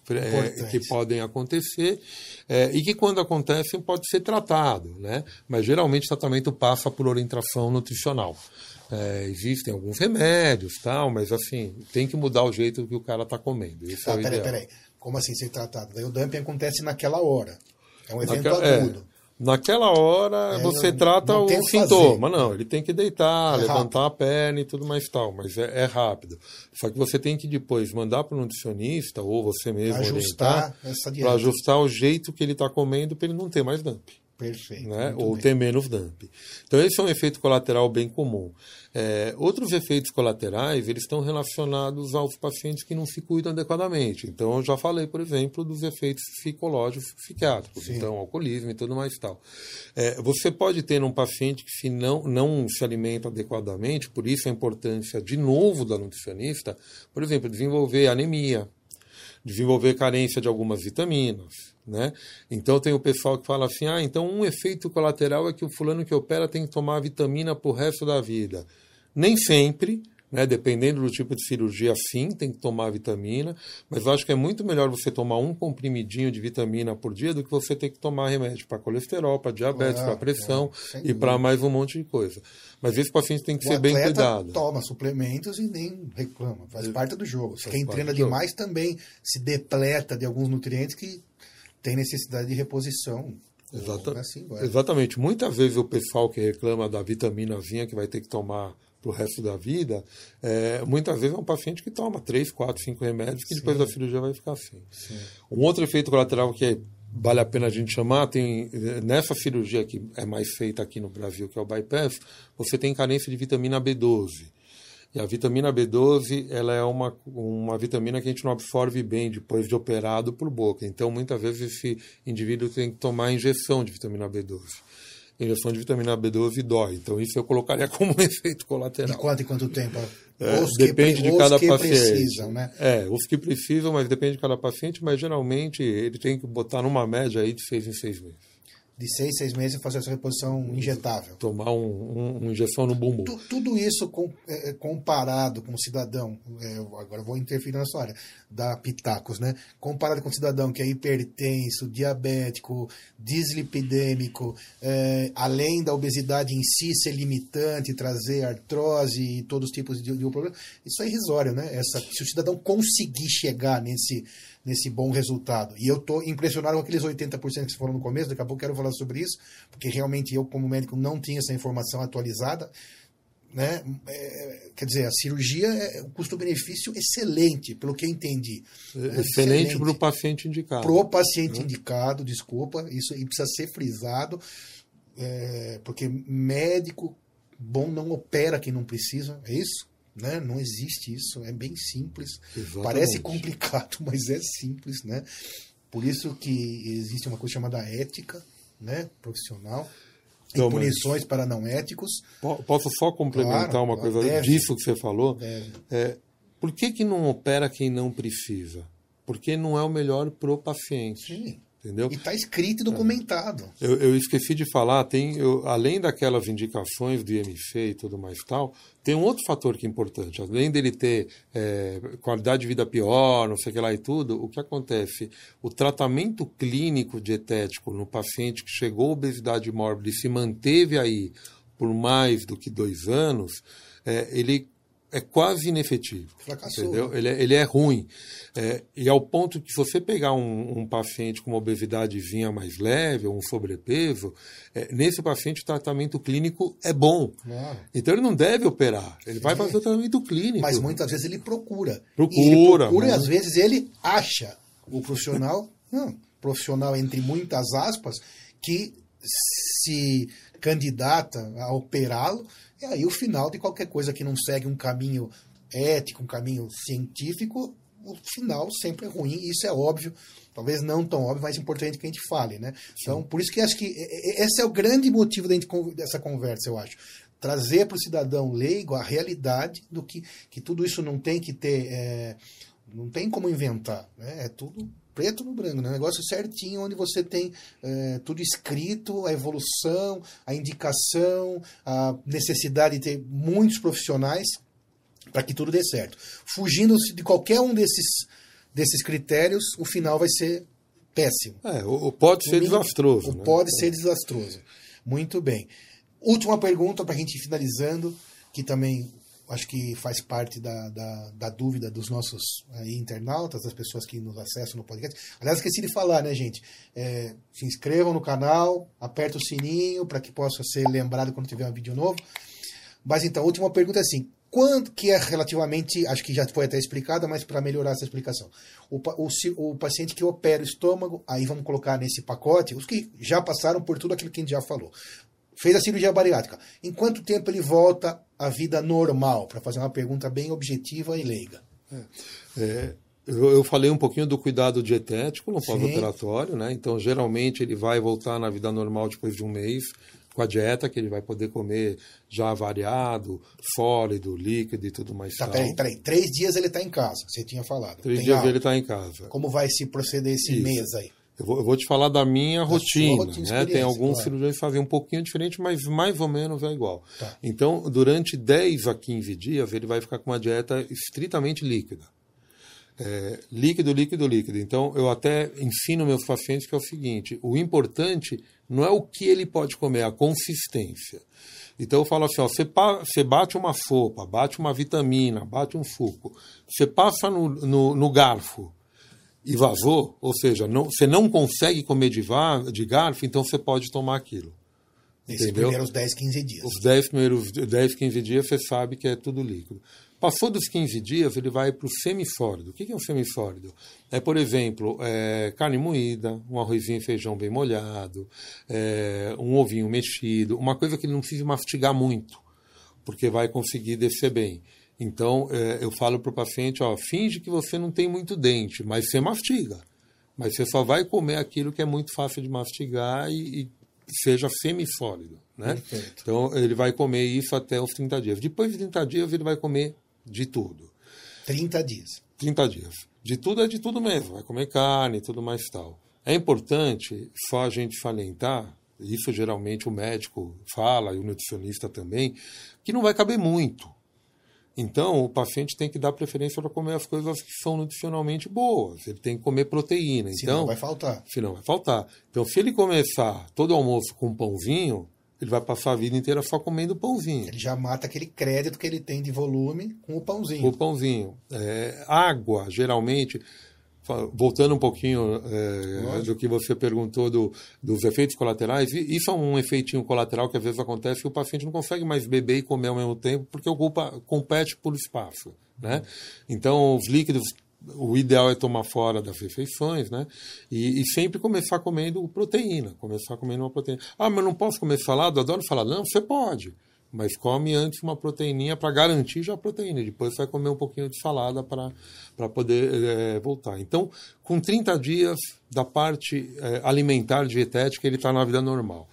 Speaker 2: é, que podem acontecer é, e que quando acontecem pode ser tratado, né? Mas geralmente o tratamento passa por orientação nutricional. É, existem alguns remédios, tal, mas assim, tem que mudar o jeito que o cara está comendo. Isso tá, é peraí,
Speaker 1: peraí. Como assim ser tratado? Daí o dumping acontece naquela hora. É um evento Naquela, agudo. É,
Speaker 2: naquela hora é, você trata o sintoma. Não, ele tem que deitar, é levantar rápido. a perna e tudo mais tal, mas é, é, rápido. Só que você tem que depois mandar para o nutricionista ou você mesmo
Speaker 1: ajustar
Speaker 2: para ajustar o jeito que ele está comendo para ele não ter mais dumping.
Speaker 1: Perfeito.
Speaker 2: Né? Ou bem. ter menos dump. Então, esse é um efeito colateral bem comum. É, outros efeitos colaterais, eles estão relacionados aos pacientes que não se cuidam adequadamente. Então, eu já falei, por exemplo, dos efeitos psicológicos psiquiátricos, Sim. então, alcoolismo e tudo mais e tal. É, você pode ter um paciente que se não, não se alimenta adequadamente, por isso a importância, de novo, da nutricionista, por exemplo, desenvolver anemia, desenvolver carência de algumas vitaminas, né? Então tem o pessoal que fala assim: ah, então um efeito colateral é que o fulano que opera tem que tomar vitamina para o resto da vida. Nem sempre, né? dependendo do tipo de cirurgia, sim, tem que tomar vitamina, mas eu acho que é muito melhor você tomar um comprimidinho de vitamina por dia do que você ter que tomar remédio para colesterol, para diabetes, para pressão é, e para mais um monte de coisa. Mas esse paciente tem que o ser bem cuidado.
Speaker 1: toma suplementos e nem reclama, faz parte do jogo. Quem treina demais também se depleta de alguns nutrientes que tem necessidade de reposição.
Speaker 2: Exata, assim exatamente. Muitas vezes o pessoal que reclama da vitaminazinha que vai ter que tomar para o resto da vida, é, muitas vezes é um paciente que toma 3, 4, 5 remédios que Sim. depois da cirurgia vai ficar assim. Sim. Um outro efeito colateral que é, vale a pena a gente chamar, tem nessa cirurgia que é mais feita aqui no Brasil, que é o bypass, você tem carência de vitamina B12. E a vitamina B12 ela é uma, uma vitamina que a gente não absorve bem depois de operado por boca. Então, muitas vezes, esse indivíduo tem que tomar injeção de vitamina B12. Injeção de vitamina B12 dói. Então, isso eu colocaria como um efeito colateral.
Speaker 1: De quanto em quanto tempo?
Speaker 2: É, depende de cada
Speaker 1: que
Speaker 2: paciente.
Speaker 1: Precisam, né?
Speaker 2: É, os que precisam, mas depende de cada paciente, mas geralmente ele tem que botar numa média aí de seis em seis meses
Speaker 1: de seis, seis meses fazer essa reposição injetável.
Speaker 2: Tomar um, um, uma injeção no bumbum.
Speaker 1: Tu, tudo isso com, é, é comparado com o cidadão, é, agora vou interferir na sua área, da Pitacos, né? Comparado com o cidadão que é hipertenso, diabético, dislipidêmico, é, além da obesidade em si ser limitante, trazer artrose e todos os tipos de, de problema, isso é irrisório, né? Essa, se o cidadão conseguir chegar nesse nesse bom resultado. E eu estou impressionado com aqueles 80% que você falou no começo, daqui a pouco quero falar sobre isso, porque realmente eu, como médico, não tinha essa informação atualizada. Né? É, quer dizer, a cirurgia é um custo-benefício excelente, pelo que eu entendi.
Speaker 2: É, excelente para o paciente indicado.
Speaker 1: Para o paciente indicado, desculpa, isso e precisa ser frisado, é, porque médico bom não opera quem não precisa, é isso? Né? Não existe isso, é bem simples. Exatamente. Parece complicado, mas é simples. Né? Por isso que existe uma coisa chamada ética né? profissional. Então, e punições para não éticos.
Speaker 2: Posso só complementar claro, uma coisa deve, disso que você falou? É, por que, que não opera quem não precisa? Porque não é o melhor para o paciente. Sim. Entendeu?
Speaker 1: E está escrito e documentado.
Speaker 2: É. Eu, eu, esqueci de falar, tem, eu, além daquelas indicações do IMC e tudo mais tal, tem um outro fator que é importante. Além dele ter é, qualidade de vida pior, não sei o que lá e tudo, o que acontece? O tratamento clínico dietético no paciente que chegou à obesidade mórbida e se manteve aí por mais do que dois anos, é, ele é quase inefetivo.
Speaker 1: Fracassou.
Speaker 2: Entendeu? Ele, é, ele é ruim. É, e ao ponto que, você pegar um, um, paciente com uma obesidadezinha mais leve, ou um sobrepeso, é, nesse paciente o tratamento clínico é bom. Claro. Então ele não deve operar, ele vai fazer o tratamento clínico.
Speaker 1: Mas muitas vezes ele procura.
Speaker 2: Procura.
Speaker 1: E ele procura e às vezes ele acha o profissional, não, profissional entre muitas aspas, que se candidata a operá-lo, e aí o final de qualquer coisa que não segue um caminho ético, um caminho científico, o final sempre é ruim, e isso é óbvio, talvez não tão óbvio, mas importante que a gente fale, né? Então, por isso que acho que esse é o grande motivo dessa conversa, eu acho. Trazer para o cidadão leigo a realidade do que, que tudo isso não tem que ter, é, não tem como inventar, né? É tudo preto no branco, né? um negócio certinho, onde você tem é, tudo escrito, a evolução, a indicação, a necessidade de ter muitos profissionais para que tudo dê certo. Fugindo de qualquer um desses, desses critérios, o final vai ser péssimo.
Speaker 2: É, o, pode ser mínimo, desastroso.
Speaker 1: O né? pode ser desastroso. Muito bem. Última pergunta para a gente ir finalizando, que também acho que faz parte da, da, da dúvida dos nossos aí, internautas, das pessoas que nos acessam no podcast. Aliás, esqueci de falar, né, gente? É, se inscrevam no canal, aperta o sininho para que possa ser lembrado quando tiver um vídeo novo. Mas então, a última pergunta é assim: quanto que é relativamente, acho que já foi até explicada, mas para melhorar essa explicação. O, o, o, paciente que opera o estômago, aí vamos colocar nesse pacote, os que já passaram por tudo aquilo que a gente já falou fez a cirurgia bariátrica. Em quanto tempo ele volta à vida normal? Para fazer uma pergunta bem objetiva e leiga.
Speaker 2: É, é, eu, eu, falei um pouquinho do cuidado dietético no pós-operatório, né? Então, geralmente, ele vai voltar na vida normal depois de um mês com a dieta, que ele vai poder comer já variado, sólido, líquido e tudo mais.
Speaker 1: Tá, peraí, peraí. Três dias ele está em casa, você tinha falado.
Speaker 2: Três Tem dias ele está em casa.
Speaker 1: Como vai se proceder esse Isso. mês aí?
Speaker 2: Eu vou, eu vou, te falar da minha da rotina, né? Tem alguns claro. cirurgiões que fazem um pouquinho diferente, mas mais ou menos é igual. Tá. Então, durante 10 a 15 dias, ele vai ficar com uma dieta estritamente líquida. É, líquido, líquido, líquido. Então, eu até ensino meus pacientes que é o seguinte: o importante não é o que ele pode comer, é a consistência. Então eu falo assim, ó, você, você bate uma sopa, bate uma vitamina, bate um suco, você passa no, no, no garfo, e vazou, ou seja, não, você não consegue comer de, de garfo, então você pode tomar aquilo.
Speaker 1: Nesses primeiros 10, 15 dias.
Speaker 2: Os 10 primeiros 10, 15 dias você sabe que é tudo líquido. Passou dos 15 dias, ele vai para o semissólido. O que é um semissólido? É, por exemplo, é, carne moída, um arrozinho e feijão bem molhado, é, um ovinho mexido, uma coisa que ele não precisa mastigar muito, porque vai conseguir descer bem. Então, é, eu falo para o paciente, ó, finge que você não tem muito dente, mas você mastiga. Mas você só vai comer aquilo que é muito fácil de mastigar e, e seja semissólido, né? Perfeito. Então, ele vai comer isso até os 30 dias. Depois de 30 dias, ele vai comer de tudo.
Speaker 1: 30 dias.
Speaker 2: 30 dias. De tudo é de tudo mesmo. Vai comer carne e tudo mais tal. É importante só a gente salientar, isso geralmente o médico fala e o nutricionista também, que não vai caber muito. Então, o paciente tem que dar preferência para comer as coisas que são nutricionalmente boas. Ele tem que comer proteína.
Speaker 1: Senão
Speaker 2: então,
Speaker 1: vai faltar.
Speaker 2: Senão vai faltar. Então, se ele começar todo almoço com um pãozinho, ele vai passar a vida inteira só comendo pãozinho.
Speaker 1: Ele já mata aquele crédito que ele tem de volume com o pãozinho.
Speaker 2: Com o pãozinho. É, água, geralmente, voltando um pouquinho é, do que você perguntou do, dos efeitos colaterais, isso é um efeitinho colateral que às vezes acontece que o paciente não consegue mais beber e comer ao mesmo tempo porque ocupa, compete por espaço. Né? Então, os líquidos, o ideal é tomar fora das refeições, né? E, e, sempre começar comendo proteína, começar comendo uma proteína. Ah, mas não posso comer salada? Adoro falar. Não, você pode mas come antes uma proteininha para garantir já a proteína. Depois vai comer um pouquinho de salada para poder é, voltar. Então, com 30 dias da parte é, alimentar dietética, ele está na vida normal.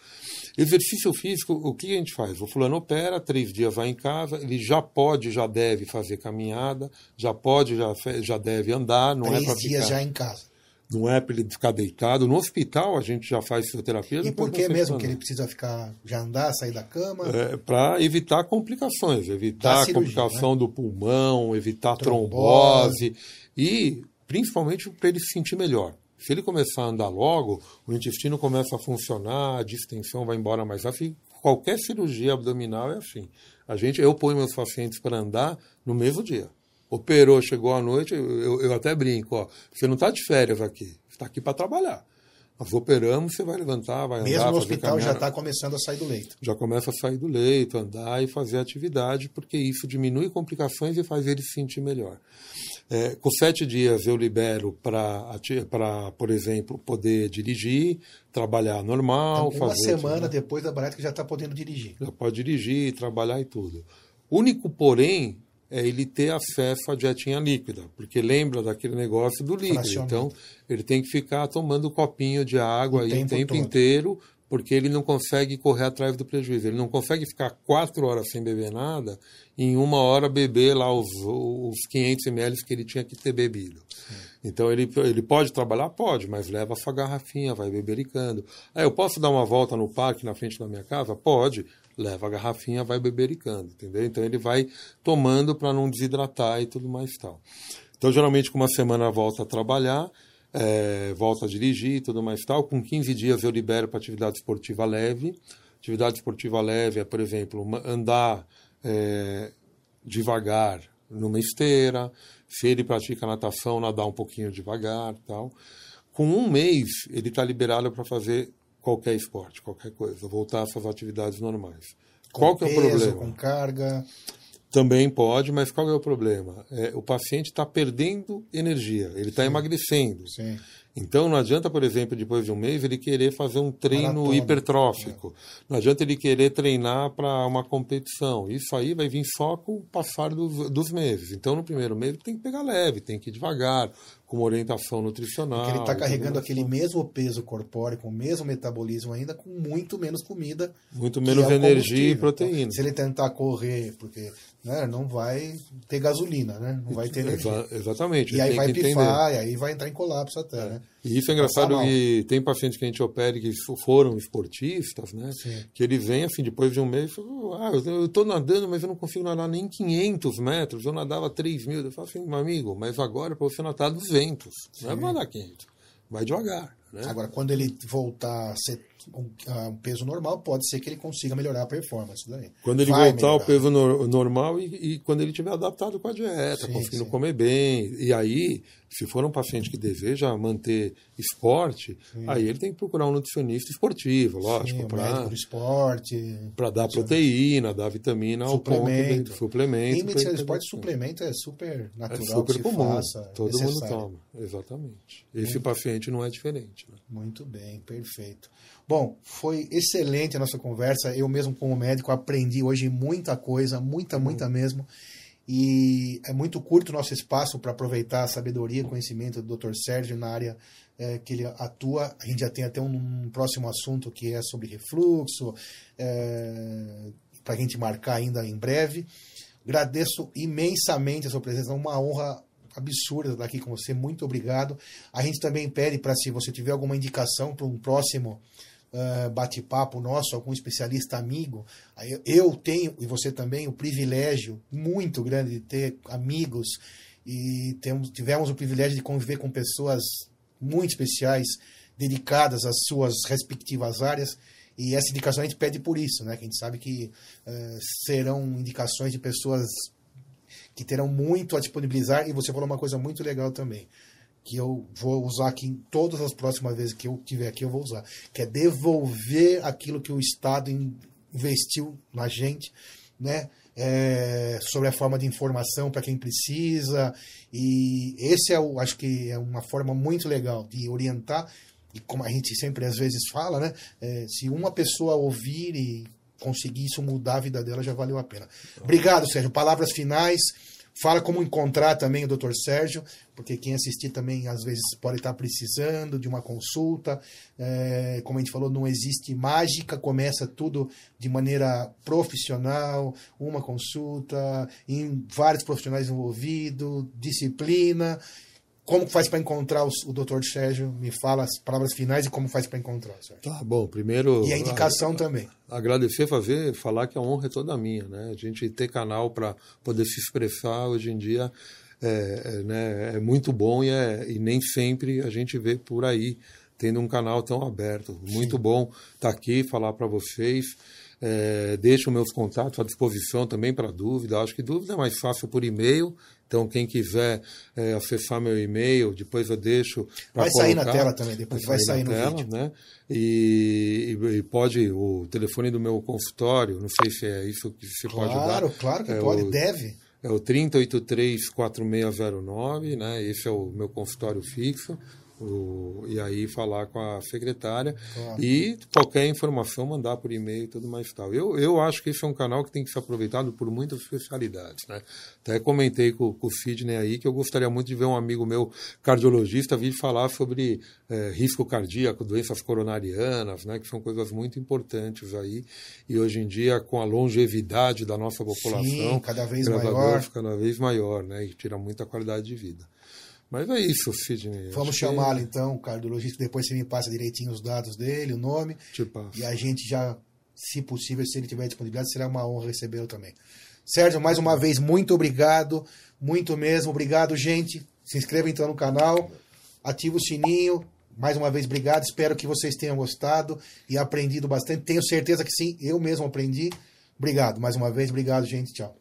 Speaker 2: Exercício físico, o que a gente faz? O fulano opera, três dias vai em casa, ele já pode, já deve fazer caminhada, já pode, já, já deve andar. Não
Speaker 1: três
Speaker 2: é
Speaker 1: dias
Speaker 2: ficar...
Speaker 1: já em casa
Speaker 2: não é para ele ficar deitado. No hospital a gente já faz fisioterapia.
Speaker 1: E por que mesmo que ele precisa ficar, já andar, sair da cama?
Speaker 2: É, para evitar complicações, evitar cirurgia, complicação né? do pulmão, evitar trombose, trombose e principalmente para ele se sentir melhor. Se ele começar a andar logo, o intestino começa a funcionar, a distensão vai embora mais rápido. Qualquer cirurgia abdominal é assim. A gente, eu ponho meus pacientes para andar no mesmo dia. Operou, chegou à noite, eu, eu até brinco, ó, você não está de férias aqui, está aqui para trabalhar. Nós operamos, você vai levantar, vai
Speaker 1: Mesmo
Speaker 2: andar.
Speaker 1: Mesmo no
Speaker 2: hospital
Speaker 1: caminhada. já está começando a sair do leito.
Speaker 2: Já começa a sair do leito, andar e fazer atividade, porque isso diminui complicações e faz ele se sentir melhor. É, com sete dias eu libero para, por exemplo, poder dirigir, trabalhar normal.
Speaker 1: Então, uma semana depois da bariátrica já está podendo dirigir.
Speaker 2: Já pode dirigir, trabalhar e tudo. Único, porém, é ele ter acesso à dietinha líquida, porque lembra daquele negócio do líquido. Então, ele tem que ficar tomando um copinho de água o aí tempo o tempo todo. inteiro, porque ele não consegue correr atrás do prejuízo. Ele não consegue ficar quatro horas sem beber nada e em uma hora beber lá os, os 500 ml que ele tinha que ter bebido. Então ele, ele pode trabalhar? Pode, mas leva a sua garrafinha, vai bebericando. Ah, eu posso dar uma volta no parque na frente da minha casa? Pode, leva a garrafinha, vai bebericando, entendeu? Então ele vai tomando para não desidratar e tudo mais tal. Então geralmente com uma semana volta a trabalhar, é, volta a dirigir e tudo mais tal. Com 15 dias eu libero para atividade esportiva leve. Atividade esportiva leve é, por exemplo, andar é, devagar numa esteira. Se ele pratica natação, nadar um pouquinho devagar tal. Com um mês, ele está liberado para fazer qualquer esporte, qualquer coisa, voltar às suas atividades normais.
Speaker 1: Com qual que é o problema? Com carga.
Speaker 2: Também pode, mas qual é o problema? É, o paciente está perdendo energia, ele está emagrecendo.
Speaker 1: Sim.
Speaker 2: Então não adianta, por exemplo, depois de um mês, ele querer fazer um treino Maratona. hipertrófico. É. Não adianta ele querer treinar para uma competição. Isso aí vai vir só com o passar dos, dos meses. Então, no primeiro mês, ele tem que pegar leve, tem que ir devagar, com orientação nutricional. Porque
Speaker 1: ele está carregando aquele mesmo peso corpóreo, com o mesmo metabolismo ainda, com muito menos comida.
Speaker 2: Muito menos é energia e proteína. Então,
Speaker 1: se ele tentar correr, porque né, não vai ter gasolina, né? Não vai ter energia.
Speaker 2: Exa exatamente.
Speaker 1: E aí vai pifar, e aí vai entrar em colapso até, é. né?
Speaker 2: E isso é engraçado que tem pacientes que a gente opera que foram esportistas, né? Sim. Que eles vêm assim, depois de um mês, ah, eu estou nadando, mas eu não consigo nadar nem 500 metros, eu nadava 3 mil. Eu falo assim, meu amigo, mas agora para você nadar 200, Sim. não é nadar 500, vai devagar. Né?
Speaker 1: Agora, quando ele voltar a ser um, peso normal, pode ser que ele consiga melhorar a performance daí.
Speaker 2: Quando ele Vai voltar melhorar. ao peso no, normal e, e, quando ele estiver adaptado com a dieta, sim, conseguindo sim. comer bem. E aí, se for um paciente que deseja manter esporte, sim. aí ele tem que procurar um nutricionista esportivo, lógico.
Speaker 1: Para esporte.
Speaker 2: Para dar proteína, dar vitamina ao suplemento. ponto suplemento.
Speaker 1: Em medicina de esporte, suplemento é super natural. É
Speaker 2: super comum. Faça, todo necessário. mundo toma. Exatamente. Esse paciente não é diferente. Né?
Speaker 1: Muito bem, perfeito. Bom, foi excelente a nossa conversa. Eu mesmo, como médico, aprendi hoje muita coisa, muita, muita uhum. mesmo. E é muito curto o nosso espaço para aproveitar a sabedoria e conhecimento do Dr. Sérgio na área é, que ele atua. A gente já tem até um, um próximo assunto que é sobre refluxo, é, para a gente marcar ainda em breve. Agradeço imensamente a sua presença, é uma honra absurda estar aqui com você. Muito obrigado. A gente também pede para, se você tiver alguma indicação para um próximo uh, bate-papo nosso, algum especialista amigo. Eu tenho, e você também, o privilégio muito grande de ter amigos e temos, tivemos o privilégio de conviver com pessoas muito especiais, dedicadas às suas respectivas áreas. E essa indicação a gente pede por isso, né? Que a gente sabe que uh, serão indicações de pessoas que terão muito a disponibilizar. E você falou uma coisa muito legal também que eu vou usar aqui em todas as próximas vezes que eu tiver aqui, eu vou usar, que é devolver aquilo que o Estado investiu na gente, né? É, sobre a forma de informação para quem precisa e esse é o, acho que é uma forma muito legal de orientar e como a gente sempre às vezes fala, né? É, se uma pessoa ouvir e conseguir isso mudar a vida dela já valeu a pena. Obrigado, Sérgio. Palavras finais. Fala como encontrar também o Dr. Sérgio, porque quem assistir também às vezes pode estar precisando de uma consulta. É, como a gente falou, não existe mágica, começa tudo de maneira profissional, uma consulta, em vários profissionais envolvidos, disciplina. Como faz para encontrar o, o Dr. Sérgio? Me fala as palavras finais e como faz para encontrar, Sérgio.
Speaker 2: Tá bom, primeiro.
Speaker 1: E a indicação a, também.
Speaker 2: Agradecer, fazer, falar que a honra é toda minha, né? A gente ter canal para poder se expressar hoje em dia é, é, né, é muito bom e, é, e nem sempre a gente vê por aí tendo um canal tão aberto. Muito Sim. bom estar tá aqui, falar para vocês. É, deixo meus contatos à disposição também para dúvida. Acho que dúvida é mais fácil por e-mail. Então, quem quiser é, acessar meu e-mail, depois eu deixo.
Speaker 1: Vai colocar, sair na tela também, depois vai sair, vai sair no tela, vídeo.
Speaker 2: Né? E, e, pode, o telefone do meu consultório, não sei se é isso que você
Speaker 1: claro,
Speaker 2: pode dar.
Speaker 1: Claro, claro que é pode,
Speaker 2: o,
Speaker 1: deve.
Speaker 2: É o 3083-4609, né? Esse é o meu consultório fixo. O, e aí falar com a secretária claro. e qualquer informação mandar por e-mail e tudo mais tal. Eu, eu acho que esse é um canal que tem que ser aproveitado por muitas especialidades. Né? Até comentei com, com o Sidney aí que eu gostaria muito de ver um amigo meu cardiologista vir falar sobre é, risco cardíaco, doenças coronarianas, né? que são coisas muito importantes aí. E hoje em dia, com a longevidade da nossa população,
Speaker 1: Sim, cada vez maior.
Speaker 2: cada vez maior, né? e tira muita qualidade de vida. Mas é isso, Sidney.
Speaker 1: Vamos chamá-lo então, o cardiologista. Depois você me passa direitinho os dados dele, o nome. E a gente já, se possível, se ele tiver disponibilidade, será uma honra recebê-lo também. Sérgio, mais uma vez, muito obrigado. Muito mesmo. Obrigado, gente. Se inscreva então no canal. Ativa o sininho. Mais uma vez, obrigado. Espero que vocês tenham gostado e aprendido bastante. Tenho certeza que sim, eu mesmo aprendi. Obrigado. Mais uma vez, obrigado, gente. Tchau.